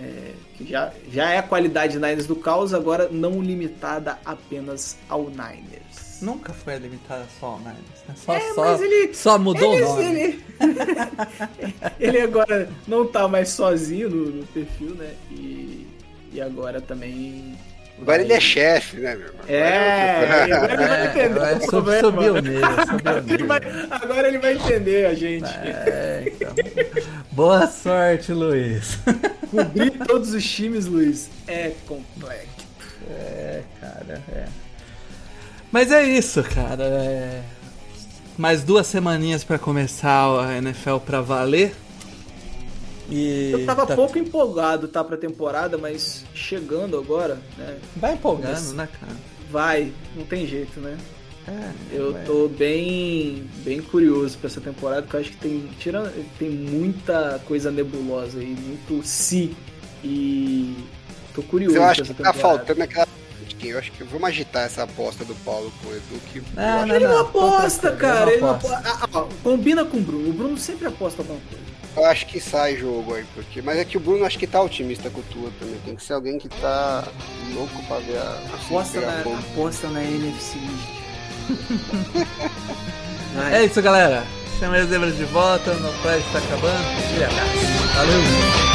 É, que já, já é a qualidade Niners do caos, agora não limitada apenas ao Niners. Nunca foi limitada só ao Niners. né? Só, É, só, mas ele- só mudou ele, o nome. Ele, ele agora não tá mais sozinho no, no perfil, né? E, e agora também. Agora ele é chefe, né, meu irmão? É, agora ele vai É, entender. o sub- problema. subiu nele, subiu Ele vai- agora ele vai entender a gente. É, então. Boa sorte, Luiz. Cobrir todos os times, Luiz, é complexo. É, cara, é. Mas é isso, cara. é. Mais duas semaninhas pra começar a NFL pra valer. E Eu tava tá- pouco empolgado, tá, pra temporada, mas chegando agora, né, Vai empolgando, Mas- né, cara? vai, não tem jeito, né? É, Eu é. tô bem, bem curioso pra essa temporada, porque eu acho que tem, tirando, tem muita coisa nebulosa aí, muito si, e tô curioso eu acho pra que essa tá temporada. faltando aquela. Eu acho que vamos agitar essa aposta do Paulo com o Edu. Que eu Não, não, Ele não, não, aposta, tô tranquilo, cara. Ele não não aposto. apo- Ah, ah, combina com o Bruno. O Bruno sempre aposta alguma coisa. Eu acho que sai jogo aí, porque. Mas é que o Bruno acho que tá otimista com o Tua também. Tem que ser alguém que tá louco pra ver a. Aposta pegar na, aposta na NFC. É isso, galera. Chama as zebras de volta, no Flash tá acabando. Valeu!